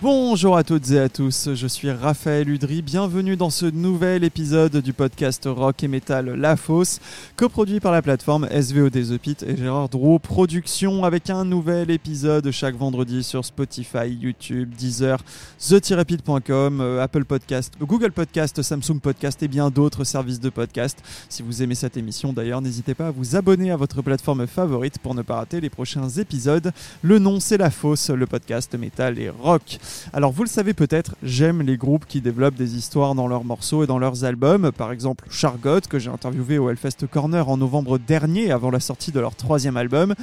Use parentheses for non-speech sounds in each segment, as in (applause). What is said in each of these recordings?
Bonjour à toutes et à tous, je suis Raphaël Udry, bienvenue dans ce nouvel épisode du podcast rock et metal La Fosse, coproduit par la plateforme SVOD The Pit et Gérard Drouot Productions, avec un nouvel épisode chaque vendredi sur Spotify, YouTube, Deezer, the-pit.com, euh, Apple Podcast, Google Podcast, Samsung Podcast et bien d'autres services de podcast. Si vous aimez cette émission d'ailleurs, n'hésitez pas à vous abonner à votre plateforme favorite pour ne pas rater les prochains épisodes. Le nom c'est La Fosse, le podcast métal et rock. Alors vous le savez peut-être, j'aime les groupes qui développent des histoires dans leurs morceaux et dans leurs albums. Par exemple Chargot, que j'ai interviewé au Hellfest Corner en novembre dernier avant la sortie de leur troisième album.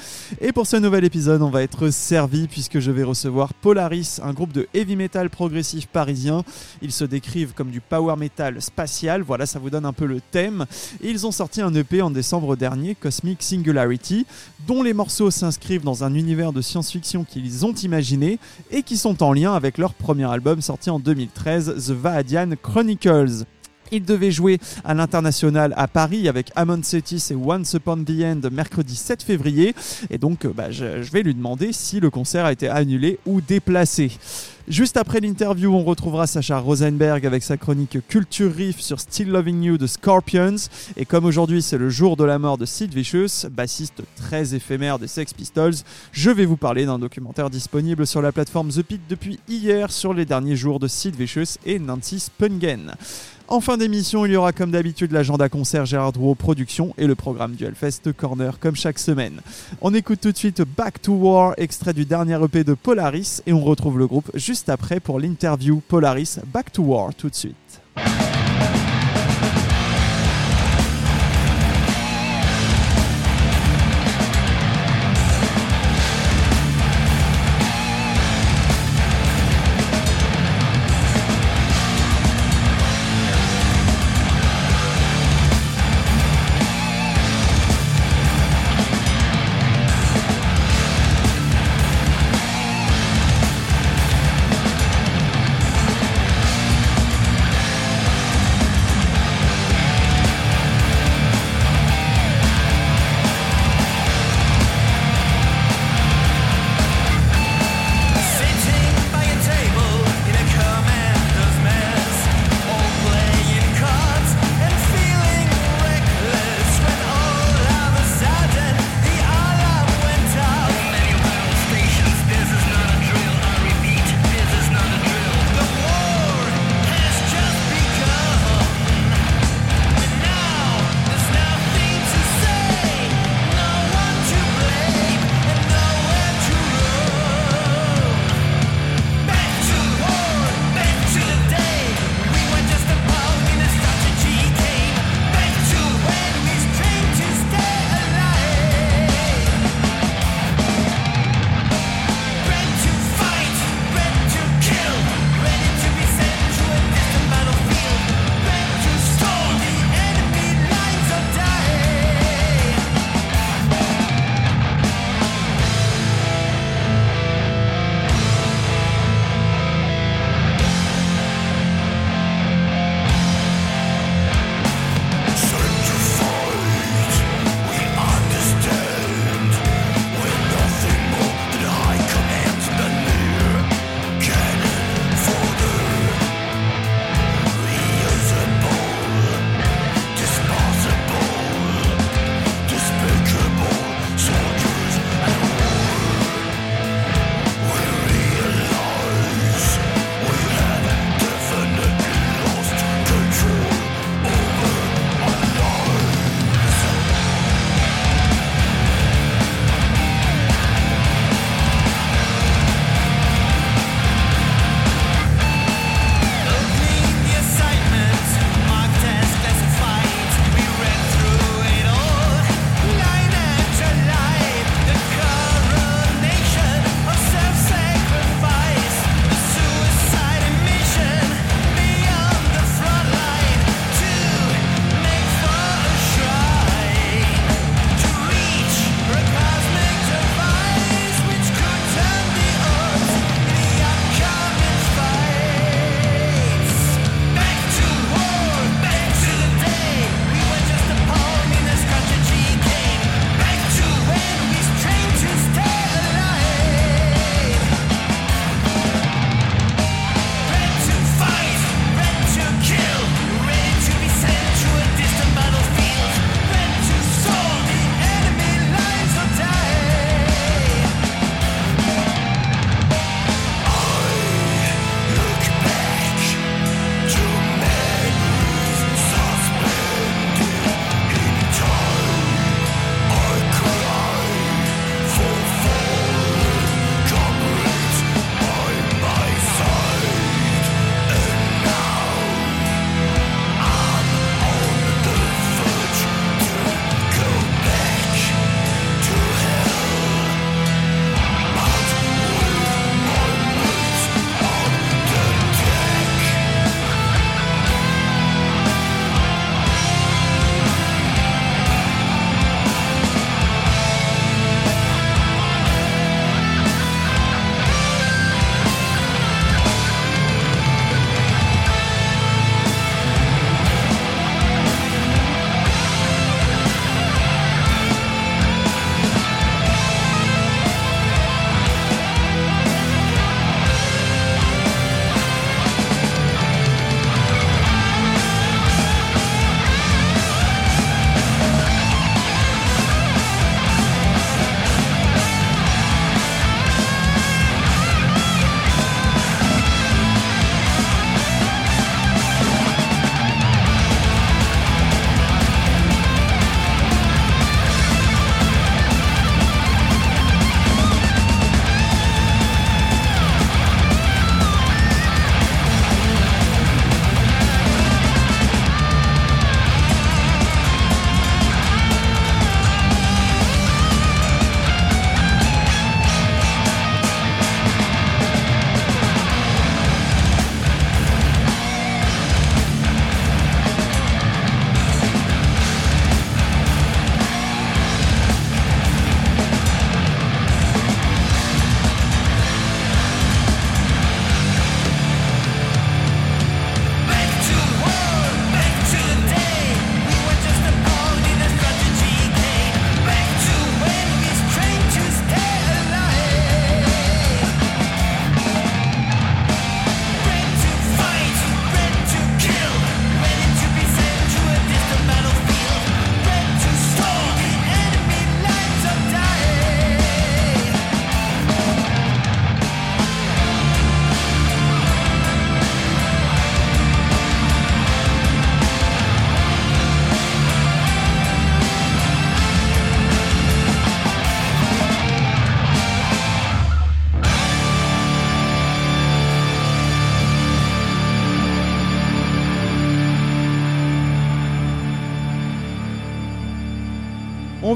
Et pour ce nouvel épisode, on va être servi puisque je vais recevoir Polaris, un groupe de heavy metal progressif parisien. Ils se décrivent comme du power metal spatial, voilà ça vous donne un peu le thème. Ils ont sorti un EP en décembre dernier, Cosmic Singularity, dont les morceaux s'inscrivent dans un univers de science-fiction qu'ils ont imaginé et qui sont en lien avec leur premier album sorti en 2013, The Vaadian Chronicles. Il devait jouer à l'international à Paris avec Amon Setis et Once Upon the End mercredi 7 février. Et donc, bah, je, je vais lui demander si le concert a été annulé ou déplacé. Juste après l'interview, on retrouvera Sacha Rosenberg avec sa chronique Culture Riff sur Still Loving You de Scorpions. Et comme aujourd'hui c'est le jour de la mort de Sid Vicious, bassiste très éphémère des Sex Pistols, je vais vous parler d'un documentaire disponible sur la plateforme The Pit depuis hier sur les derniers jours de Sid Vicious et Nancy Spungen. En fin d'émission, il y aura comme d'habitude l'agenda concert Gérard Drouot Productions et le programme du Hellfest Corner comme chaque semaine. On écoute tout de suite Back to War, extrait du dernier EP de Polaris, et on retrouve le groupe juste après pour l'interview Polaris Back to War tout de suite.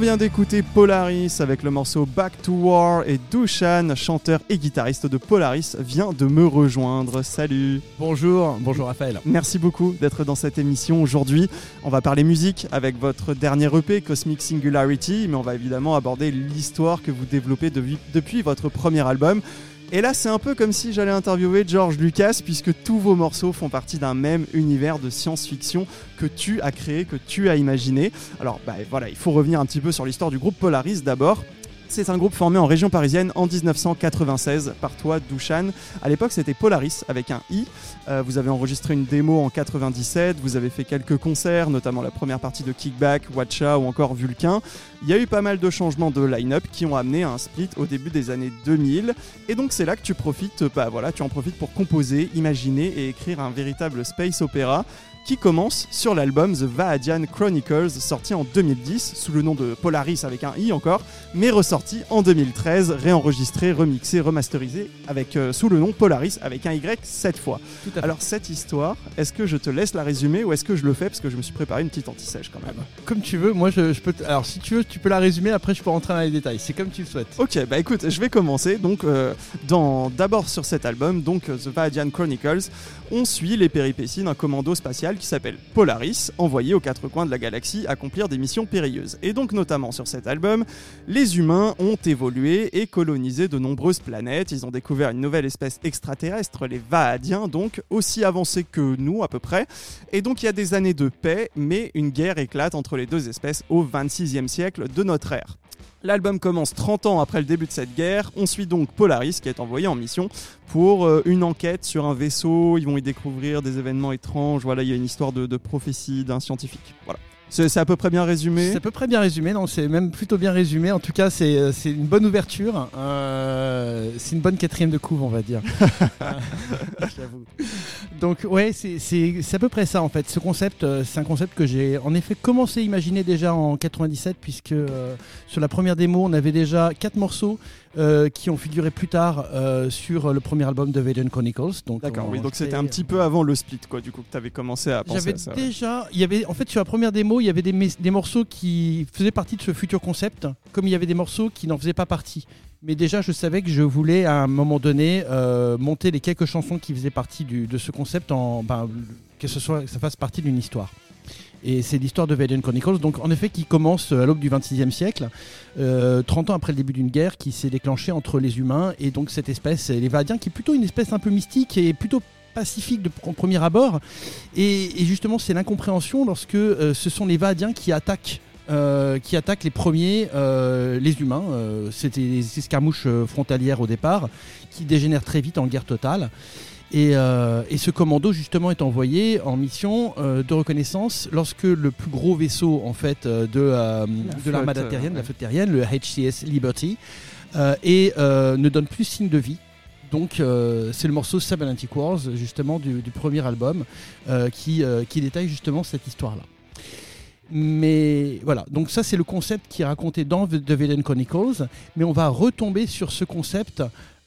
Vient d'écouter Polaris avec le morceau Back to War et Dushan, chanteur et guitariste de Polaris, vient de me rejoindre. Salut Bonjour, bonjour Raphaël. Merci beaucoup d'être dans cette émission aujourd'hui. On va parler musique avec votre dernier EP, Cosmic Singularity, mais on va évidemment aborder l'histoire que vous développez depuis votre premier album. Et là, c'est un peu comme si j'allais interviewer George Lucas, puisque tous vos morceaux font partie d'un même univers de science-fiction que tu as créé, que tu as imaginé. Alors, bah, voilà, il faut revenir un petit peu sur l'histoire du groupe Polaris d'abord. C'est un groupe formé en région parisienne en 1996 par toi, Dushan. À l'époque, c'était Polaris avec un i. Euh, vous avez enregistré une démo en 97, vous avez fait quelques concerts, notamment la première partie de Kickback, Watcha ou encore Vulcain. Il y a eu pas mal de changements de line-up qui ont amené à un split au début des années 2000. Et donc c'est là que tu profites, bah voilà, tu en profites pour composer, imaginer et écrire un véritable space opéra qui commence sur l'album The Vaadian Chronicles, sorti en 2010 sous le nom de Polaris avec un i encore, mais ressorti en 2013, réenregistré, remixé, remasterisé avec euh, sous le nom Polaris avec un y cette fois. Alors cette histoire, est-ce que je te laisse la résumer ou est-ce que je le fais parce que je me suis préparé une petite anti-sèche quand même? Comme tu veux, moi je, peux. Alors si tu veux, tu peux la résumer. Après, je peux rentrer dans les détails. C'est comme tu le souhaites. Ok, bah écoute, je vais commencer. Donc euh, dans d'abord sur cet album, donc The Vaadian Chronicles, on suit les péripéties d'un commando spatial qui s'appelle Polaris, envoyé aux quatre coins de la galaxie accomplir des missions périlleuses. Et donc notamment sur cet album, les humains ont évolué et colonisé de nombreuses planètes. Ils ont découvert une nouvelle espèce extraterrestre, les Vaadiens, donc aussi avancés que nous à peu près. Et donc il y a des années de paix, mais une guerre éclate entre les deux espèces au 26e siècle de notre ère. L'album commence 30 ans après le début de cette guerre. On suit donc Polaris qui est envoyé en mission pour euh, une enquête sur un vaisseau. Ils vont y découvrir des événements étranges. Voilà, il y a une histoire de, de prophétie d'un scientifique. Voilà. C'est à peu près bien résumé? C'est à peu près bien résumé, non, c'est même plutôt bien résumé. En tout cas, c'est euh, une bonne ouverture. Euh, c'est une bonne quatrième de couve, on va dire. (laughs) Donc, ouais, c'est à peu près ça en fait. Ce concept, euh, c'est un concept que j'ai en effet commencé à imaginer déjà en 97, puisque sur la première démo, on avait déjà quatre morceaux euh, qui ont figuré plus tard euh, sur le premier album de Vaden Chronicles. D'accord, oui, donc c'était un petit peu avant le split, quoi, du coup, que tu avais commencé à penser à ça. déjà, il y avait, en fait, sur la première démo, il y avait des, des morceaux qui faisaient partie de ce futur concept, comme il y avait des morceaux qui n'en faisaient pas partie. Mais déjà, je savais que je voulais à un moment donné euh, monter les quelques chansons qui faisaient partie du, de ce concept, en, ben, que, ce soit, que ça fasse partie d'une histoire. Et c'est l'histoire de Vaden Chronicles, donc en effet qui commence à l'aube du 26e siècle, 30 euh, ans après le début d'une guerre qui s'est déclenchée entre les humains et donc cette espèce, les Vadiens, qui est plutôt une espèce un peu mystique et plutôt pacifique de premier abord. Et, justement, c'est l'incompréhension lorsque euh, ce sont les Vadiens qui attaquent. Euh, qui attaquent les premiers, les humains. C'était des escarmouches frontalières au départ, qui dégénèrent très vite en guerre totale. Euh, et, ce commando justement est envoyé en mission euh, de reconnaissance lorsque le plus gros vaisseau en fait euh, de, l'armada terrienne, la flotte terrienne, le HCS Liberty, et ne donne plus signe de vie. Donc c'est le morceau Cybernetic Wars justement du, premier album qui, qui détaille justement cette histoire-là. Mais voilà, donc ça c'est le concept qui est raconté dans The Villain Chronicles, mais on va retomber sur ce concept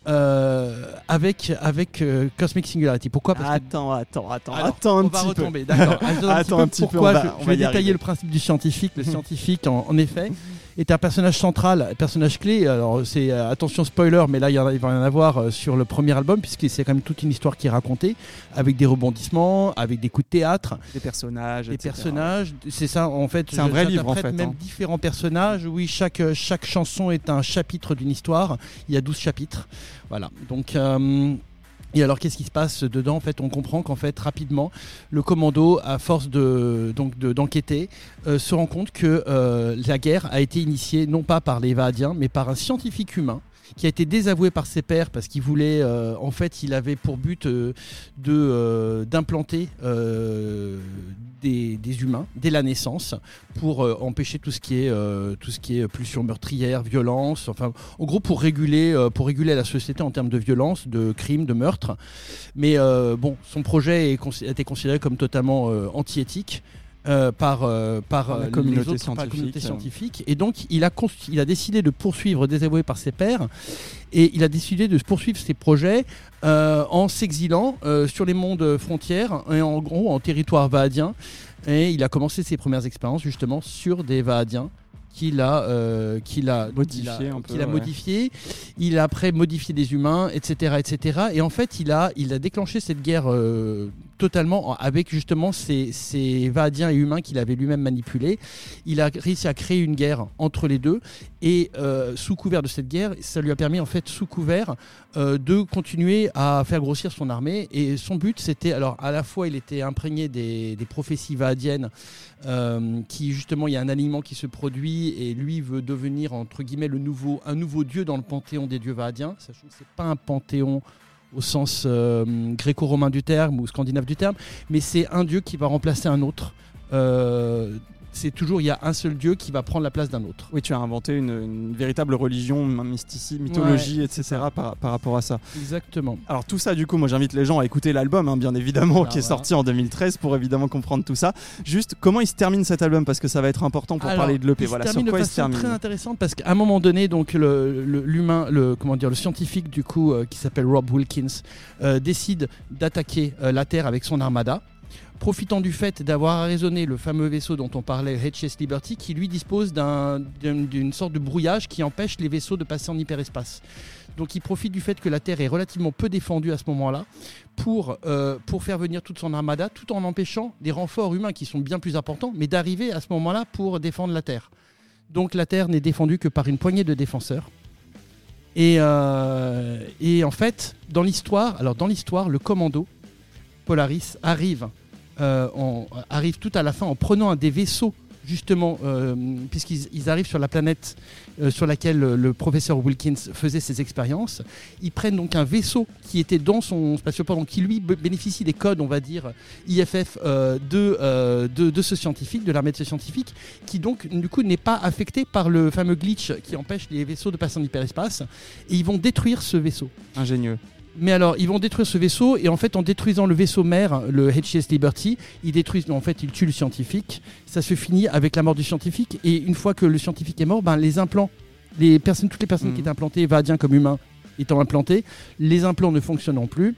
euh, avec avec euh, Cosmic Singularity. Pourquoi? Parce Attends, attends, attends, attends un on petit va retomber. D'accord. (laughs) attends un petit peu. Pourquoi je, vais détailler le principe du scientifique. Le (laughs) scientifique, en effet, est un personnage central, un personnage clé. Alors c'est euh, attention spoiler, mais là il, y il va y en avoir euh, sur le premier album puisque c'est quand même toute une histoire qui est racontée avec des rebondissements, avec des coups de théâtre, des personnages, des personnages. C'est ça en fait. C'est un vrai livre en fait. Même hein. différents personnages. Oui, chaque euh, chaque chanson est un chapitre d'une histoire. Il y a 12 chapitres. Voilà. Donc et alors, qu'est-ce qui se passe dedans? En fait, on comprend qu'en fait, rapidement, le commando, à force d'enquêter, euh, se rend compte que euh, la guerre a été initiée non pas par les Vadiens, mais par un scientifique humain qui a été désavoué par ses pairs parce qu'il voulait, euh, en fait, il avait pour but de d'implanter des, humains dès la naissance pour euh, empêcher tout ce qui est euh, tout ce qui pulsion meurtrière, violence, enfin en gros pour réguler euh, pour réguler la société en termes de violence, de crimes, de meurtres. Mais bon, son projet a été considéré comme totalement anti-éthique. Par, par, la communauté, scientifique, Et donc, il a, il a décidé de poursuivre, désavoué par ses pairs, et il a décidé de poursuivre ses projets euh, en s'exilant euh, sur les mondes frontières et en gros en territoire vaadien. Et il a commencé ses premières expériences justement sur des Vaadiens qu'il a, euh, qu'il a Modifié il a- peu, qu'il a ouais. modifié. Il a après modifié des humains, etc., etc. Et en fait, il a, il a déclenché cette guerre euh, totalement en- avec justement ces, ces et humains qu'il avait lui-même manipulés. Il a réussi à créer une guerre entre les deux et euh, sous couvert de cette guerre, ça lui a permis en fait sous couvert euh, de continuer à faire grossir son armée. Et son but, c'était alors à la fois il était imprégné des, prophéties vaadiennes, euh, qui justement il y a un alignement qui se produit et lui veut devenir entre guillemets le nouveau un nouveau dieu dans le panthéon des dieux vaadiens, sachant que c'est pas un panthéon au sens euh, gréco-romain du terme ou scandinave du terme, mais c'est un dieu qui va remplacer un autre. C'est toujours il y a un seul dieu qui va prendre la place d'un autre. Oui, tu as inventé une, une véritable religion, mystici, mythologie, Ouais, etc. Par, par rapport à ça. Exactement. Alors tout ça, du coup, moi j'invite les gens à écouter l'album, hein, bien évidemment, Ah, qui est sorti en 2013 pour évidemment comprendre tout ça. Juste, comment il se termine cet album? Parce que ça va être important pour Alors, parler de l'EP. Voilà, sur quoi il se termine très intéressante parce qu'à un moment donné, donc le- le- l'humain, le, comment dire, le scientifique du coup euh, qui s'appelle Rob Wilkins euh, décide d'attaquer euh, la Terre avec son armada. Profitant du fait d'avoir arraisonné le fameux vaisseau dont on parlait, HMS Liberty, qui lui dispose d'un- d'une sorte de brouillage qui empêche les vaisseaux de passer en hyperespace. Donc il profite du fait que la Terre est relativement peu défendue à ce moment-là pour, euh, pour faire venir toute son armada, tout en empêchant des renforts humains qui sont bien plus importants, mais d'arriver à ce moment-là pour défendre la Terre. Donc la Terre n'est défendue que par une poignée de défenseurs. Et, euh, et en fait, dans l'histoire, alors dans l'histoire, le commando Polaris arrive, euh, en- arrive tout à la fin en prenant un des vaisseaux justement, euh, puisqu'ils ils arrivent sur la planète euh, sur laquelle le, professeur Wilkins faisait ses expériences, ils prennent donc un vaisseau qui était dans son spatioport, donc qui lui bénéficie des codes, on va dire, IFF de, de, de ce scientifique, de l'armée de ce scientifique, qui donc du coup n'est pas affecté par le fameux glitch qui empêche les vaisseaux de passer en hyperespace, et ils vont détruire ce vaisseau. Ingénieux. Mais alors, ils vont détruire ce vaisseau et en fait, en détruisant le vaisseau mère, le HCS Liberty, ils détruisent, en fait, ils tuent le scientifique. Ça se finit avec la mort du scientifique et une fois que le scientifique est mort, ben, les implants, les personnes, toutes les personnes Mhm. qui étaient implantées, vadiens comme humains, étant implantés, les implants ne fonctionnant plus.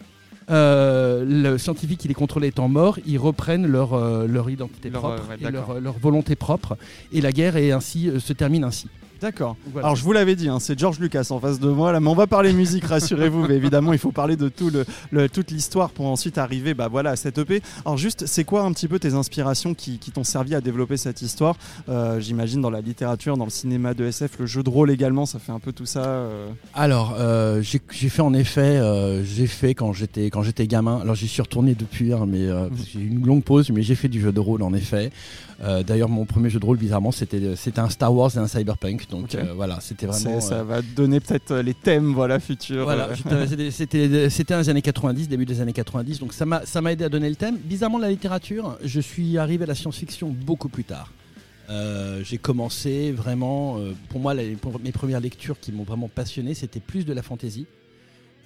euh, le scientifique, il est contrôlé étant mort, ils reprennent leur, euh, leur identité Leur, propre euh, ouais, et leur, leur volonté propre, et la guerre est ainsi euh, se termine ainsi. D'accord. Voilà. Alors je vous l'avais dit, hein, c'est George Lucas en face de moi, là, mais on va parler musique, rassurez-vous, (laughs) mais évidemment il faut parler de tout le, le- toute l'histoire pour ensuite arriver bah, voilà, à cette EP. Alors juste, c'est quoi un petit peu tes inspirations qui, qui t'ont servi à développer cette histoire? Euh, J'imagine dans la littérature, dans le cinéma de SF, le jeu de rôle également, ça fait un peu tout ça. euh. Alors, euh, j'ai fait en effet, j'ai fait quand j'étais quand j'étais gamin. Alors j'y suis retourné depuis, hein, mais euh, Mhm. j'ai eu une longue pause, mais j'ai fait du jeu de rôle en effet. Euh, D'ailleurs, mon premier jeu de rôle, bizarrement, c'était c'était un Star Wars et un Cyberpunk. Donc euh, voilà, c'était vraiment. ça euh, va donner peut-être euh, les thèmes voilà, futurs. voilà, euh. (laughs) c'était- les années 90, début des années 90, donc ça m'a ça m'a aidé à donner le thème. Bizarrement, la littérature, je suis arrivé à la science-fiction beaucoup plus tard. Euh, j'ai commencé vraiment, euh, pour moi, les- pour mes premières lectures qui m'ont vraiment passionné, c'était plus de la fantaisie.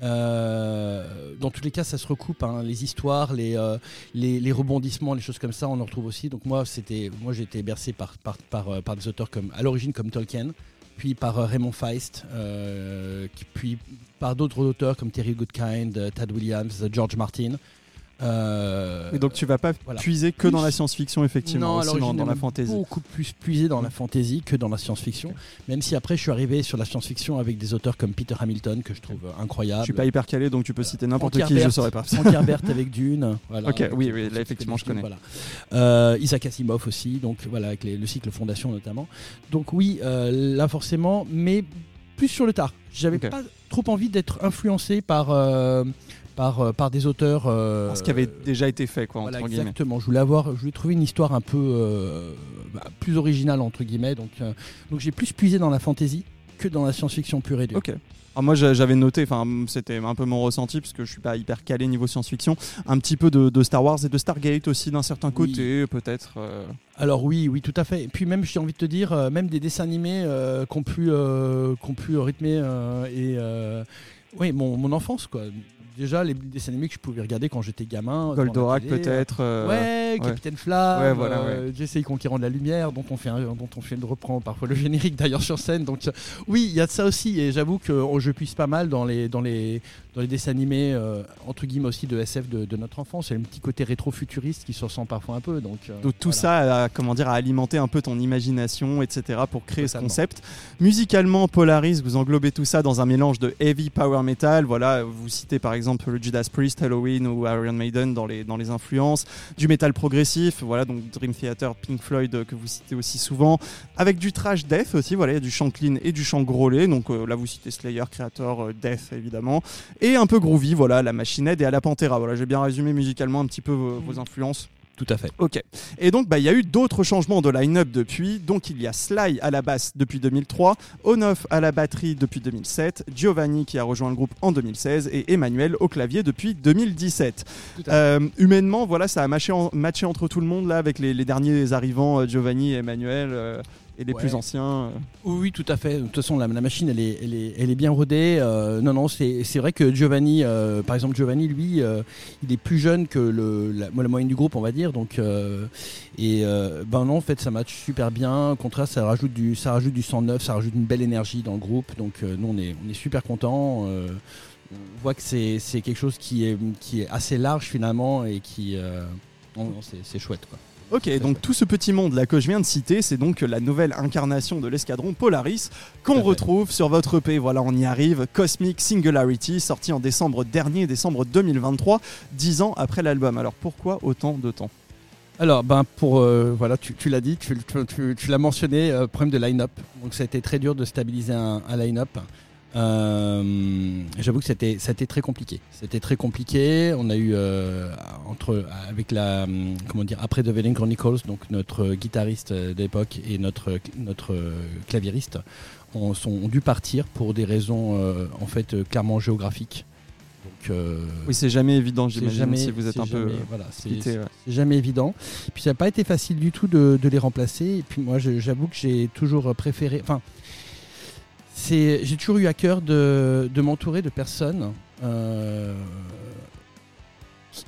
Euh, dans tous les cas, ça se recoupe. hein, les histoires, les, euh, les, les rebondissements, les choses comme ça, on en retrouve aussi. Donc moi, c'était, moi, j'ai été bercé par, par, par, euh, par des auteurs comme, à l'origine comme Tolkien, puis par Raymond Feist, puis par d'autres auteurs comme Terry Goodkind, Tad Williams, George Martin. Euh, Et donc tu vas pas voilà. puiser que dans la science-fiction effectivement, non, aussi dans, la fantasy. Beaucoup plus puisé dans la fantasy que dans la science-fiction. Même si après, je suis arrivé sur la science-fiction avec des auteurs comme Peter Hamilton, que je trouve euh, incroyable. Je suis pas hyper calé donc tu peux Voilà. citer n'importe qui, je Herbert. saurais pas. Frank Herbert (laughs) avec Dune. Voilà, Ok, oui, là, effectivement, je connais. Voilà. Euh, Isaac Asimov aussi, donc voilà, avec les- le cycle Fondation notamment. Donc oui, euh, là forcément, mais plus sur le tard. J'avais Ok. pas trop envie d'être influencé par, euh, par, euh, par des auteurs. euh, Ce qui avait déjà été fait quoi voilà, entre guillemets. exactement. Je voulais avoir, je voulais trouver une histoire un peu euh, bah, plus originale entre guillemets. Donc, euh, donc j'ai plus puisé dans la fantasy que dans la science-fiction pure et dure. Ok. Alors moi j'a- j'avais noté, enfin c'était un peu mon ressenti parce que je suis pas hyper calé niveau science-fiction, un petit peu de, de Star Wars et de Stargate aussi d'un certain Oui. côté peut-être. euh. Alors oui, oui, tout à fait. Et puis même, j'ai envie de te dire, même des dessins animés euh, pu, euh, pu rythmer et oui, mon, mon enfance quoi. Déjà les dessins animés que je pouvais regarder quand j'étais gamin. Goldorak peut-être. euh, Ouais, ouais. Capitaine Flamme, Ouais, voilà, euh, Jesse Conquérant de la Lumière, dont on fait, un- dont on fait de reprend parfois le générique d'ailleurs sur scène. Donc euh, oui, il y a de ça aussi, et j'avoue que oh, je puisse pas mal dans les dans les dans les dessins animés euh, entre guillemets aussi de SF de, de notre enfance. Il y a un petit côté rétro-futuriste qui se ressent parfois un peu. Donc, euh, Donc tout voilà. ça, a, comment dire, a alimenté un peu ton imagination, etc. pour créer Totalement. ce concept. Musicalement, Polaris, vous englobez tout ça dans un mélange de heavy power metal. Voilà, vous citez par exemple le Judas Priest, Halloween ou Iron Maiden dans les, dans les influences. Du métal progressif, voilà, donc Dream Theater, Pink Floyd euh, que vous citez aussi souvent. Avec du trash death aussi, voilà, il y a du chant clean et du chant grôlé. Donc euh, là, vous citez Slayer, Creator, euh, Death évidemment. Et un peu groovy, voilà, la machinette et à la Pantera. Voilà, j'ai bien résumé musicalement un petit peu vos- vos influences. Tout à fait. Ok. Et donc, bah, il y a eu d'autres changements de line-up depuis. Donc, il y a Sly à la basse depuis 2003, Onoff à la batterie depuis 2007, Giovanni qui a rejoint le groupe en 2016 et Emmanuel au clavier depuis 2017. Tout à Euh, humainement, voilà, ça a matché, en- matché entre tout le monde là avec les, les derniers arrivants, euh, Giovanni et Emmanuel. euh, et les Ouais. plus anciens. euh. Oui, tout à fait. De toute façon, la, la machine, elle est, elle est, elle est bien rodée. Euh, non, non, c'est vrai que Giovanni, euh, par exemple, Giovanni, lui, euh, il est plus jeune que le, la, la moyenne du groupe, on va dire. Donc, et ben non, en fait, ça match super bien. Au contraire, ça rajoute du, ça rajoute du sang neuf, ça rajoute une belle énergie dans le groupe. Donc, nous, on est, on est super contents. On voit que c'est quelque chose qui est, qui est assez large finalement et qui, c'est chouette, quoi. Ok, donc tout ce petit monde là que je viens de citer, c'est donc la nouvelle incarnation de l'escadron Polaris qu'on retrouve sur votre EP. Voilà, on y arrive. Cosmic Singularity, sorti en décembre dernier, décembre 2023, dix ans après l'album. Alors pourquoi autant de temps? Alors, ben pour euh, voilà, tu, tu l'as dit, tu, tu- tu- tu l'as mentionné, euh, problème de line-up. Donc, ça a été très dur de stabiliser un, un line-up. Euh, J'avoue que c'était, ça a été très compliqué. C'était très compliqué. On a eu euh, entre avec la comment dire après The Veiling Chronicles, donc notre guitariste d'époque et notre notre claviériste, ont, sont, ont dû partir pour des raisons euh, en fait clairement géographiques. Donc, euh, Oui, c'est jamais évident, j'imagine, jamais, si vous êtes un peu. jamais- euh, voilà, c'est- ouais. jamais évident. Puis ça n'a pas été facile du tout de, de les remplacer. Et puis moi, j'avoue que j'ai toujours préféré. Enfin, c'est, j'ai toujours eu à cœur de, de m'entourer de personnes euh,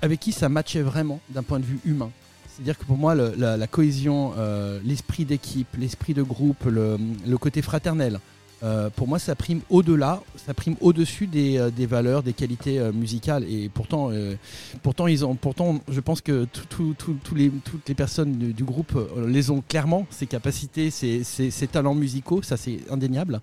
avec qui ça matchait vraiment d'un point de vue humain. C'est-à-dire que pour moi, la, cohésion, euh, l'esprit d'équipe, l'esprit de groupe, le côté fraternel, euh, pour moi, ça prime au-delà, ça prime au-dessus des, euh, des valeurs, des qualités euh, musicales. Et pourtant, euh, pourtant, ils ont, pourtant, je pense que tout- tout- tout- tous les, toutes les personnes du, du groupe les ont clairement, ces capacités, ces, ces- ces talents musicaux, ça c'est indéniable.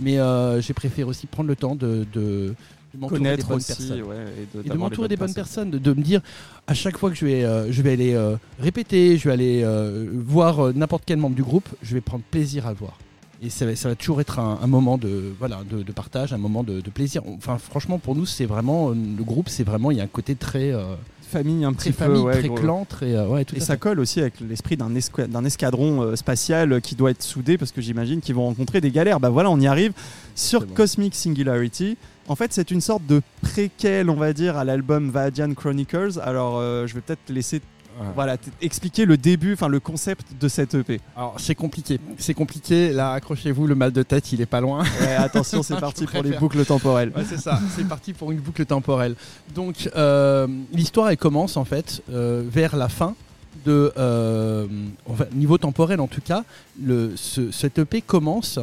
Mais j'ai préféré aussi prendre le temps de, de, des Connaître bonnes aussi, personnes ouais, et de, m'entourer des bonnes personnes. de, de me dire à chaque fois que je vais, euh, je vais aller euh, répéter, je vais aller euh, voir n'importe quel membre du groupe, je vais prendre plaisir à le voir. Et ça, va- ça va toujours être un, un moment de, voilà, de, de partage, un moment de, de plaisir. Enfin, franchement, pour nous, c'est vraiment euh, le groupe, c'est vraiment il y a un côté très, euh, Famille, un très petit famille, peu. ouais, très gros. clan, très euh, ouais, tout Et ça fait. colle aussi avec l'esprit d'un esca- d'un escadron euh, spatial qui doit être soudé parce que j'imagine qu'ils vont rencontrer des galères. Bah voilà, on y arrive sur. Cosmic Singularity. En fait, c'est une sorte de préquel, on va dire, à l'album Vadian Chronicles. Alors, je vais peut-être laisser voilà, expliquer le début, enfin le concept de cette EP. Alors c'est compliqué, c'est compliqué. Là, accrochez-vous, le mal de tête, il est pas loin. Ouais, attention, c'est (laughs) parti pour les boucles temporelles. Ouais, c'est ça, c'est parti pour une boucle temporelle. Donc, euh, l'histoire, elle commence en fait euh, vers la fin de. euh, enfin, niveau temporel en tout cas, le, ce, cette EP commence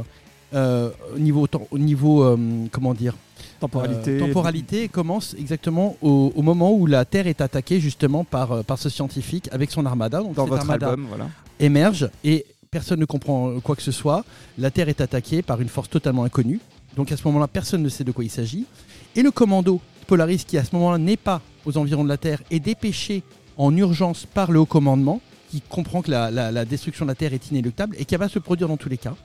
au niveau, au niveau comment dire Temporalité. euh, temporalité commence exactement au, au moment où la Terre est attaquée justement par, euh, par ce scientifique avec son armada. Donc dans votre armada album, voilà. émerge et personne ne comprend quoi que ce soit. La Terre est attaquée par une force totalement inconnue. Donc à ce moment-là, personne ne sait de quoi il s'agit. Et le commando Polaris, qui à ce moment-là n'est pas aux environs de la Terre, est dépêché en urgence par le haut commandement, qui comprend que la, la- la destruction de la Terre est inéluctable et qui va se produire dans tous les cas,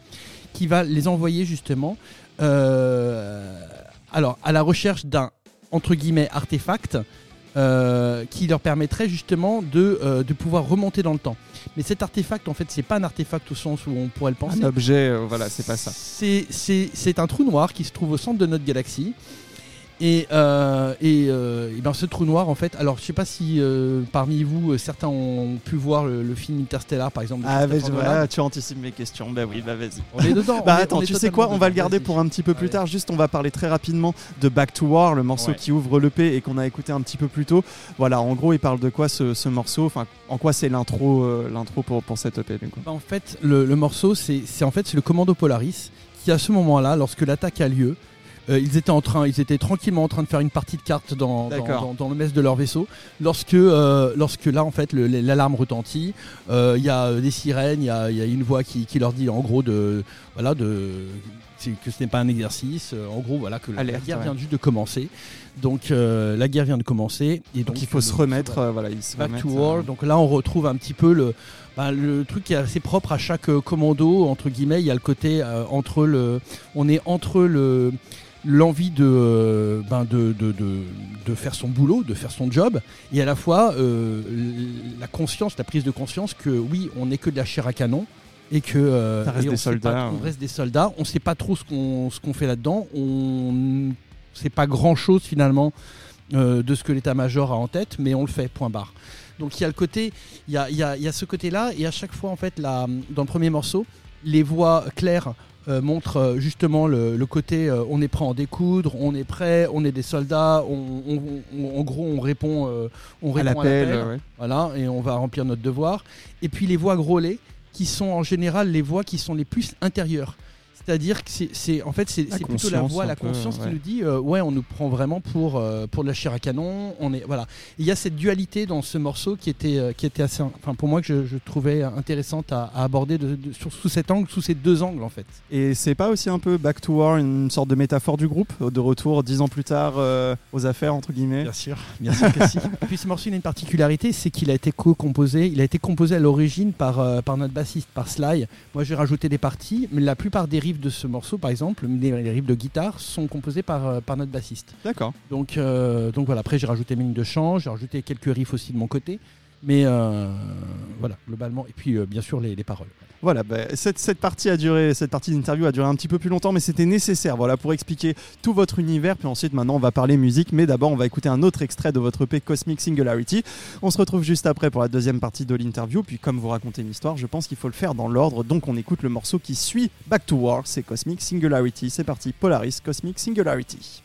qui va les envoyer justement euh, alors, à la recherche d'un entre guillemets artefact euh, qui leur permettrait justement de, euh, de pouvoir remonter dans le temps. Mais cet artefact, en fait, c'est pas un artefact au sens où on pourrait le penser. Un objet, euh, voilà, c'est pas ça. C'est un trou noir qui se trouve au centre de notre galaxie Et, euh, et, euh, et ben ce trou noir, en fait, alors je sais pas si euh, parmi vous, certains ont pu voir le, le film Interstellar, par exemple. Ah, vas-y, voilà, tu anticipes mes questions. Bah oui, bah vas-y. On est dedans. (laughs) Bah on est- attends, on tu sais quoi On va le garder pour un petit peu plus tard. Juste, on va parler très rapidement de Back to War, le morceau Ouais. qui ouvre l'EP et qu'on a écouté un petit peu plus tôt. Voilà, en gros, il parle de quoi ce, ce morceau? Enfin, en quoi c'est l'intro, l'intro pour, pour cette EP Bah, en fait, le, le morceau, c'est en fait c'est le commando Polaris qui, à ce moment-là, lorsque l'attaque a lieu, euh, ils étaient en train, ils étaient tranquillement en train de faire une partie de cartes dans, dans, dans- dans le mess de leur vaisseau. Lorsque, euh, lorsque là, en fait, l'alarme retentit, euh, il y a euh, des sirènes, il y a, y a une voix qui, qui leur dit, en gros, de, voilà, de que ce n'est pas un exercice. euh, en gros, voilà, que la- Alerte, la guerre ouais. vient juste de commencer. Donc, euh, la guerre vient de commencer. Et donc, Donc il faut se remettre. voilà. voilà, il se Back remettre, to War. Donc là, on retrouve un petit peu le, bah, le truc qui est assez propre à chaque commando. Entre guillemets, il y a le côté euh, entre le, on est entre le l'envie de, euh, ben de, de, de, de faire son boulot, de faire son job, et à la fois euh, la conscience, la prise de conscience que oui, on n'est que de la chair à canon, et que euh, Ça reste et on des soldats, pas- on reste des soldats. On sait pas trop ce qu'on ce qu'on fait là-dedans. On sait pas grand-chose finalement euh, de ce que l'état-major a en tête, mais on le fait. Point barre. Donc il y a le côté, il y a, il y a- il y a ce côté-là, et à chaque fois en fait, la, dans le premier morceau, les voix claires euh, montrent euh, justement le, le côté euh, on est prêt à en découdre, on est prêt, on est des soldats, on, on- on- en gros on répond, euh, on répond à l'appel. l'appel. ouais. Voilà, et on va remplir notre devoir. Et puis les voix grôlées, qui sont en général les voix qui sont les plus intérieures. C'est-à-dire que c'est- en fait c'est plutôt la voix, la peu, conscience ouais. qui nous dit euh, ouais on nous prend vraiment pour euh, pour de la chair à canon. On est voilà. Il y a cette dualité dans ce morceau qui était euh, qui était assez enfin pour moi que je, je trouvais intéressante à, à aborder de- de- sur- sous cet angle, sous ces deux angles en fait. Et c'est pas aussi un peu Back to War, une sorte de métaphore du groupe, de retour dix ans plus tard euh, aux affaires entre guillemets? Bien sûr, bien sûr que si. (laughs) Et puis ce morceau il a une particularité, c'est qu'il a été co-composé. Il a été composé à l'origine par, par notre bassiste, par Sly. Moi j'ai rajouté des parties, mais la plupart des riffs de ce morceau, par exemple, les, les riffs de guitare, sont composés par, euh, par notre bassiste. D'accord. Donc, euh, donc voilà, après j'ai rajouté mes lignes de chant, j'ai rajouté quelques riffs aussi de mon côté. Mais euh, voilà, globalement. Et puis euh, bien sûr les, les paroles. Voilà, bah, cette, cette partie a duré, cette partie d'interview a duré un petit peu plus longtemps, mais c'était nécessaire, voilà, pour expliquer tout votre univers. Puis ensuite, maintenant, on va parler musique, mais d'abord, on va écouter un autre extrait de votre EP Cosmic Singularity. On se retrouve juste après pour la deuxième partie de l'interview. Puis, comme vous racontez une histoire, je pense qu'il faut le faire dans l'ordre. Donc, on écoute le morceau qui suit Back to War, c'est Cosmic Singularity. C'est parti, Polaris Cosmic Singularity.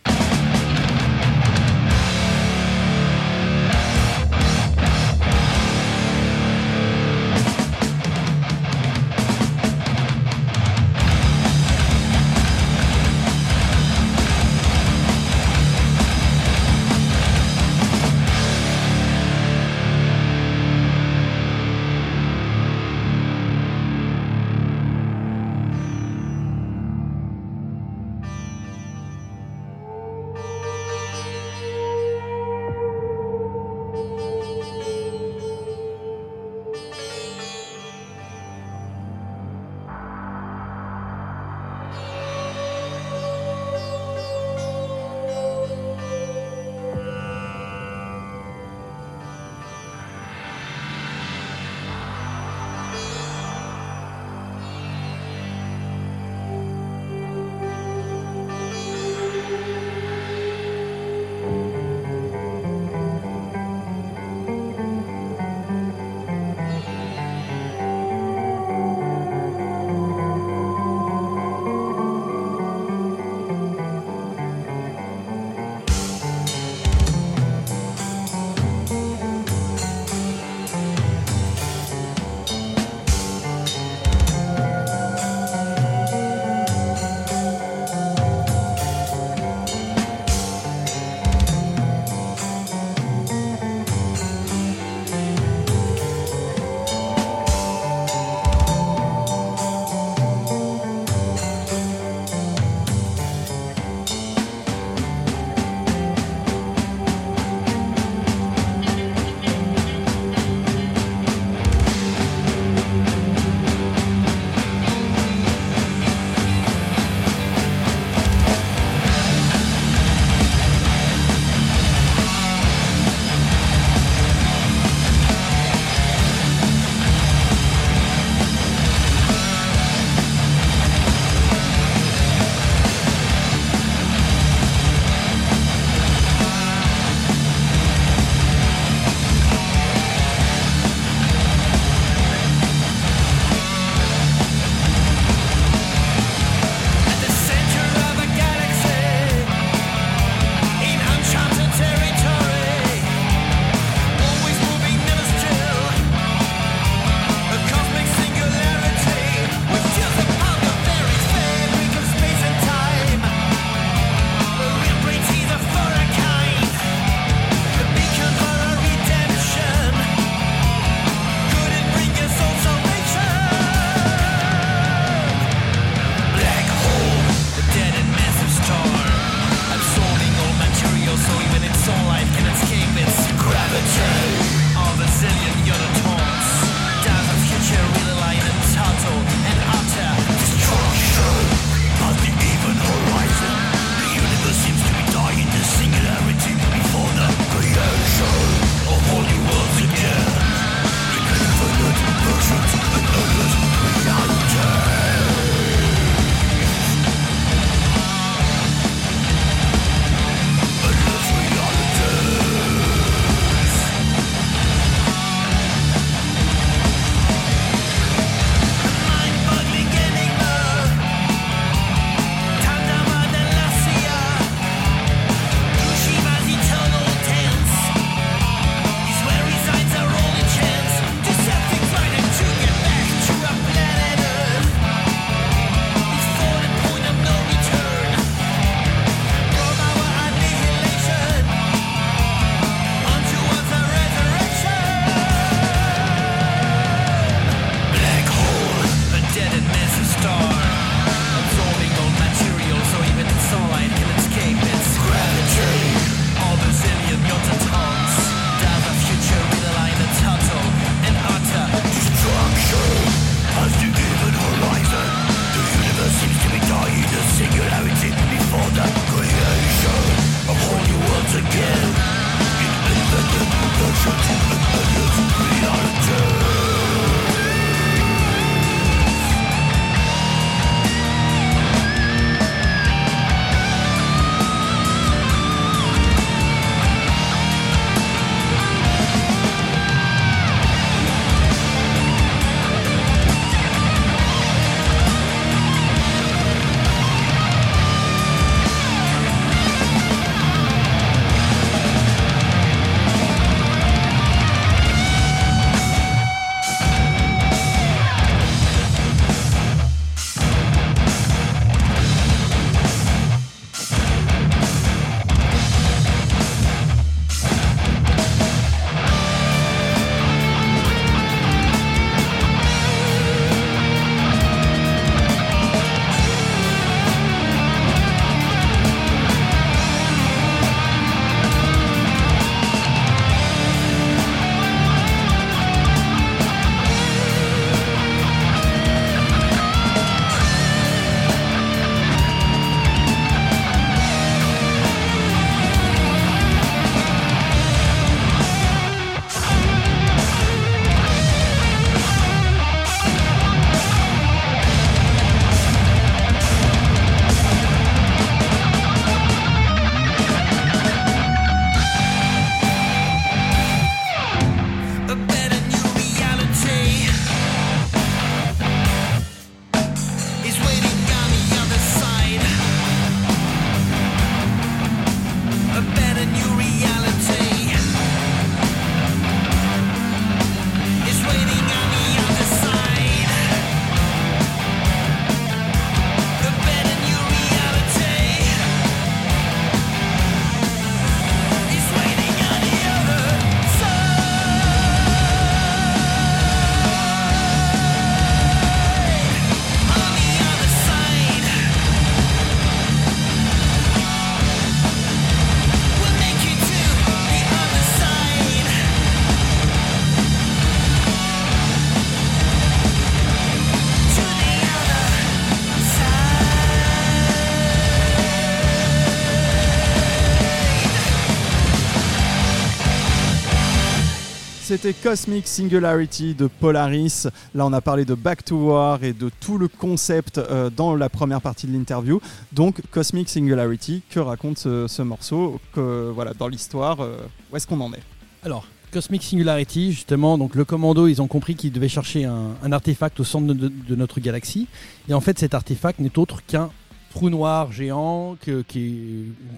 C'était Cosmic Singularity de Polaris. Là, on a parlé de Back to War et de tout le concept euh, dans la première partie de l'interview. Donc, Cosmic Singularity, que raconte ce, morceau voilà, Dans l'histoire, euh, où est-ce qu'on en est? Alors, Cosmic Singularity, justement, donc le commando, ils ont compris qu'ils devaient chercher un, artefact au centre de, notre galaxie. Et en fait, cet artefact n'est autre qu'un trou noir géant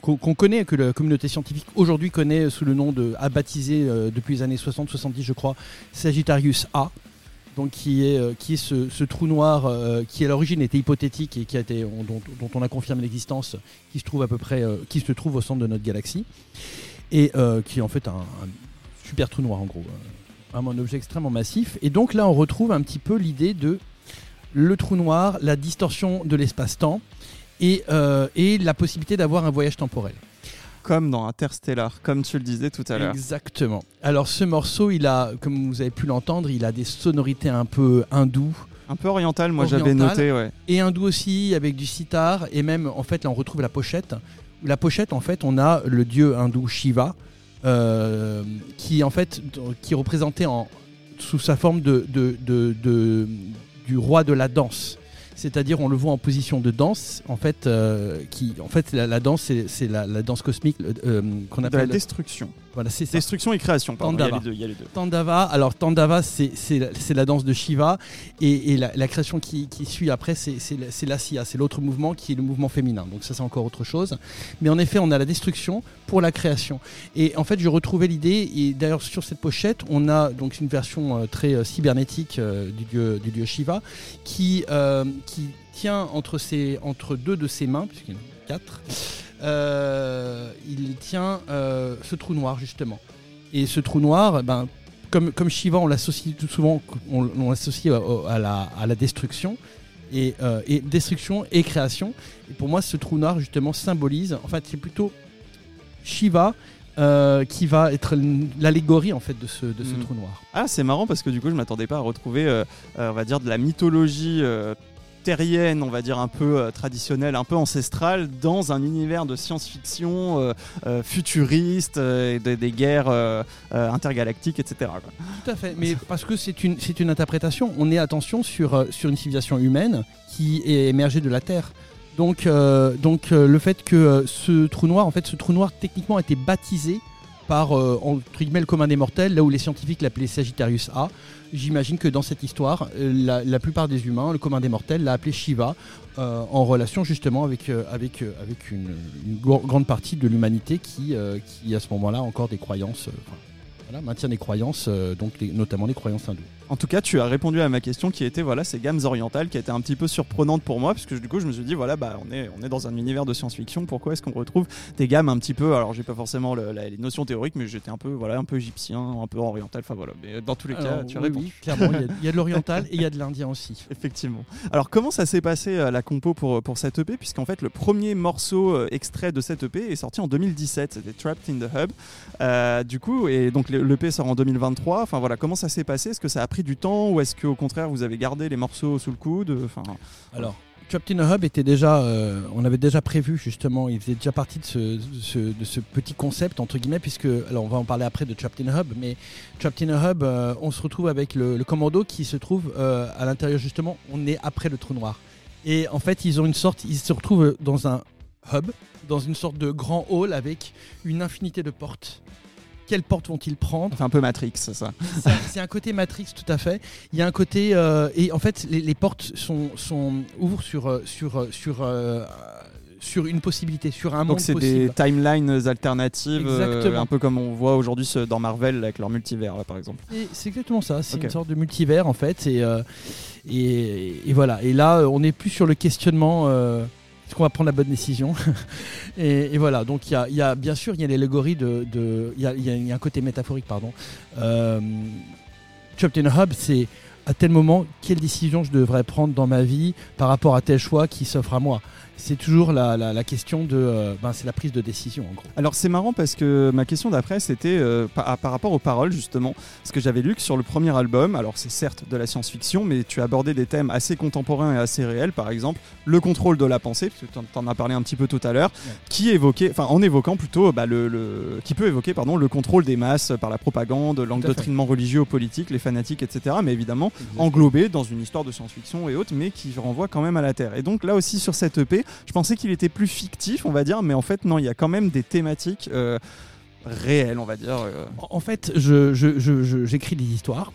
qu'on connaît, que la communauté scientifique aujourd'hui connaît sous le nom de, a baptisé euh, depuis les années 60-70 je crois, Sagittarius A. Donc qui est, euh, qui est ce, trou noir euh, qui à l'origine était hypothétique et qui a été, dont, on a confirmé l'existence, qui se trouve à peu près, qui se trouve au centre de notre galaxie et qui est en fait un, super trou noir en gros, un objet extrêmement massif. Et donc là on retrouve un petit peu l'idée de le trou noir, la distorsion de l'espace-temps euh, et, la possibilité d'avoir un voyage temporel. Comme dans Interstellar, comme tu le disais tout à l'heure. Exactement. Alors ce morceau, il a, comme vous avez pu l'entendre, il a des sonorités un peu hindoues. Un peu oriental, moi j'avais noté, ouais. Et hindou aussi, avec du sitar, et même en fait là on retrouve la pochette. La pochette, en fait, on a le dieu hindou Shiva, euh, qui en fait, qui est représenté en, sous sa forme de, de, de, du roi de la danse c'est-à-dire on le voit en position de danse, en fait, euh, qui, en fait, la, danse, c'est la, danse cosmique euh, qu'on appelle la destruction. Voilà, c'est Destruction et création. Tandava. Il y a les deux. Tandava. Alors Tandava, c'est la danse de Shiva et, la, création qui, suit après, c'est la Sia, c'est l'autre mouvement qui est le mouvement féminin. Donc ça, c'est encore autre chose. Mais en effet, on a la destruction pour la création. Et en fait, je retrouvais l'idée. Et d'ailleurs, sur cette pochette, on a donc une version euh, très euh, cybernétique euh, du, dieu, du dieu Shiva qui, qui tient entre, ses, entre deux de ses mains, puisqu'il y en a quatre. Euh, il tient euh, ce trou noir justement. Et ce trou noir, ben, comme, comme Shiva, on l'associe tout souvent, on, l'associe à, la, à la destruction. Et, euh, et, destruction et création. Et pour moi, ce trou noir justement symbolise, en fait, c'est plutôt Shiva qui va être l'allégorie en fait de ce, de ce mm. trou noir. Ah, c'est marrant parce que du coup, je m'attendais pas à retrouver, on va dire, de la mythologie on va dire un peu euh, traditionnelle, un peu ancestrale, dans un univers de science-fiction euh, euh, futuriste des guerres intergalactiques, etc. Tout à fait, mais parce que c'est une, une interprétation. On est attention sur, sur une civilisation humaine qui est émergée de la Terre. Donc, donc le fait que ce trou noir, en fait, ce trou noir techniquement a été baptisé par entre guillemets le commun des mortels, là où les scientifiques l'appelaient Sagittarius A. J'imagine que dans cette histoire, euh, la, plupart des humains, le commun des mortels, l'a appelé Shiva euh, en relation justement avec, euh, une, grande partie de l'humanité qui, qui, à ce moment-là, encore des croyances, maintient des croyances, donc notamment des croyances hindoues. En tout cas, tu as répondu à ma question qui était voilà ces gammes orientales qui a été un petit peu surprenante pour moi parce que du coup je me suis dit voilà bah on est on est dans un univers de science-fiction pourquoi est-ce qu'on retrouve des gammes un petit peu alors j'ai pas forcément les notions théoriques mais j'étais un peu voilà un peu égyptien un peu oriental enfin voilà mais dans tous les cas tu as répondu. clairement il y, a de l'oriental et il y a de l'indien aussi. (laughs) Effectivement. Alors comment ça s'est passé euh, la compo pour pour cette EP puisqu'en fait le premier morceau euh, extrait de cette EP est sorti en 2017 c'était Trapped in the Hub euh, du coup et donc l'EP sort en 2023 enfin voilà comment ça s'est passé? Est-ce que ça a pris du temps ou est-ce qu'au contraire vous avez gardé les morceaux sous le coude enfin... Alors, Trapped in a Hub était déjà, euh, on avait déjà prévu justement, il faisait déjà partie de ce, petit concept entre guillemets, puisque, alors on va en parler après de Trapped in a Hub, mais Trapped in a Hub, euh, on se retrouve avec le, commando qui se trouve euh, à l'intérieur justement, on est après le trou noir. Et en fait, ils ont une sorte, ils se retrouvent dans un hub, dans une sorte de grand hall avec une infinité de portes quelle porte vont-ils prendre Enfin, un peu Matrix, c'est ça. C'est un côté Matrix, tout à fait. Il y a un côté euh, et en fait, les, portes sont, sont ouvrent sur euh, sur euh, sur sur une possibilité, sur un Donc c'est des timelines alternatives, un peu comme on voit aujourd'hui dans Marvel avec leur multivers, par exemple. C'est exactement ça, c'est une sorte de multivers en fait. Et, et, et, voilà, et là on n'est plus sur le questionnement est-ce qu'on va prendre la bonne décision (laughs) et, voilà, donc il y a, bien sûr, il y a l'allégorie de. Il y, a, un côté métaphorique, pardon. Euh, Trapped in a Hub, c'est à tel moment, quelle décision je devrais prendre dans ma vie par rapport à tel choix qui s'offre à moi c'est toujours la, la, question de. Euh, ben, c'est la prise de décision en gros. Alors c'est marrant parce que ma question d'après c'était euh, par, rapport aux paroles justement. Parce que j'avais lu que sur le premier album, alors c'est certes de la science-fiction, mais tu abordais des thèmes assez contemporains et assez réels. Par exemple, le contrôle de la pensée, parce que tu en, as parlé un petit peu tout à l'heure, qui évoquait, enfin en évoquant plutôt bah, le, qui peut évoquer pardon, le contrôle des masses par la propagande, l'endoctrinement religieux, politique, les fanatiques, etc. Mais évidemment englobé dans une histoire de science-fiction et autres, mais qui renvoie quand même à la Terre. Et donc là aussi sur cette EP, je pensais qu'il était plus fictif, on va dire, mais en fait, non, il y a quand même des thématiques euh, réelles, on va dire. Euh. En fait, j'écris je, des histoires.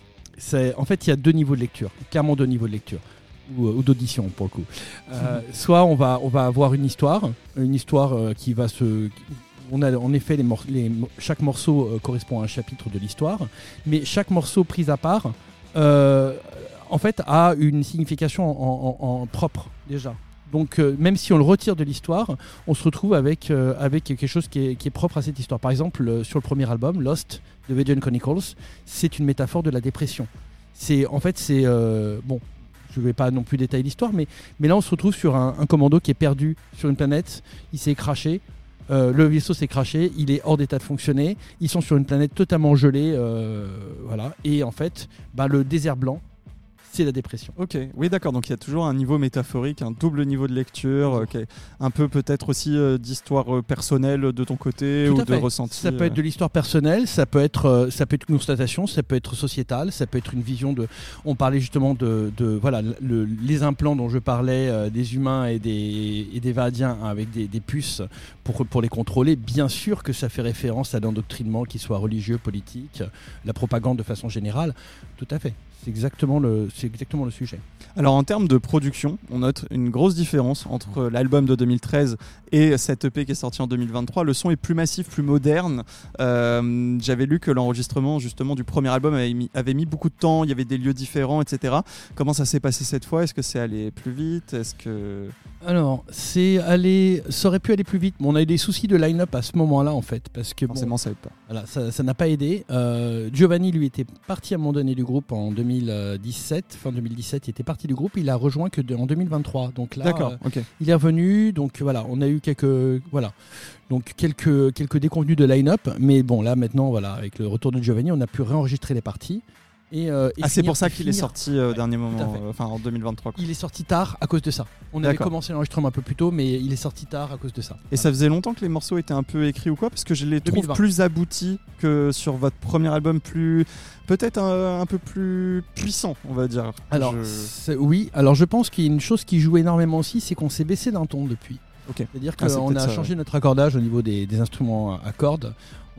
En fait, il y a deux niveaux de lecture, clairement deux niveaux de lecture ou, d'audition pour le coup. Euh, (laughs) soit on va, on va avoir une histoire, une histoire qui va se. On a en effet les, chaque morceau correspond à un chapitre de l'histoire, mais chaque morceau pris à part, en fait, a une signification en propre déjà. Donc euh, même si on le retire de l'histoire, on se retrouve avec, euh, avec quelque chose qui est, propre à cette histoire. Par exemple, euh, sur le premier album, Lost de Vision Chronicles, c'est une métaphore de la dépression. C'est en fait c'est bon, je ne vais pas non plus détailler l'histoire, mais, mais là on se retrouve sur un, commando qui est perdu sur une planète, il s'est craché. le vaisseau s'est craché, il est hors d'état de fonctionner. Ils sont sur une planète totalement gelée, voilà. Et en fait, bah, le désert blanc, c'est la dépression. Ok, oui d'accord, donc il y a toujours un niveau métaphorique, un double niveau de lecture, euh, un peu peut-être aussi euh, d'histoire euh, personnelle de ton côté ou de ressenti. Ça peut être de l'histoire personnelle, ça peut être, ça peut être une constatation, ça peut être sociétal, ça peut être une vision de. On parlait justement de, voilà les implants dont je parlais des humains et des et des Vadiens avec des, puces pour pour les contrôler. Bien sûr que ça fait référence à l'endoctrinement, qui soit religieux, politique, la propagande de façon générale. Tout à fait. C'est exactement, le, exactement le sujet. Alors en termes de production, on note une grosse différence entre l'album de 2013 et cette EP qui est sortie en 2023. Le son est plus massif, plus moderne. Euh, j'avais lu que l'enregistrement justement du premier album avait mis, avait mis, beaucoup de temps, il y avait des lieux différents, etc. Comment ça s'est passé cette fois? Est-ce que c'est allé plus vite? Est-ce que alors, c'est allé, ça aurait pu aller plus vite, mais on a eu des soucis de line-up à ce moment-là en fait, parce que forcément ça aide pas. Voilà, ça n'a pas aidé. Euh, Giovanni lui était parti à un moment donné du groupe en 2017, fin 2017, il était parti du groupe, il a rejoint que en 2023. Donc là, euh, il est revenu, donc voilà, on a eu quelques, voilà, donc quelques quelques déconvenus de line-up, mais bon là maintenant voilà, avec le retour de Giovanni, on a pu réenregistrer les parties. Euh, ah, c'est pour ça qu'il est sorti euh, au dernier moment, enfin en 2023. Il est sorti tard à cause de ça. On avait commencé l'enregistrement un peu plus tôt, mais il est sorti tard à cause de ça. Et ça faisait longtemps que les morceaux étaient un peu écrits ou quoi? Parce que je les trouve plus aboutis que sur votre premier album, plus peut-être un, peu plus puissant, on va dire. Alors oui, alors je pense qu'il y a une chose qui joue énormément aussi, c'est qu'on s'est baissé d'un ton depuis. C'est-à-dire ah, qu'on a changé notre accordage au niveau des, instruments à cordes.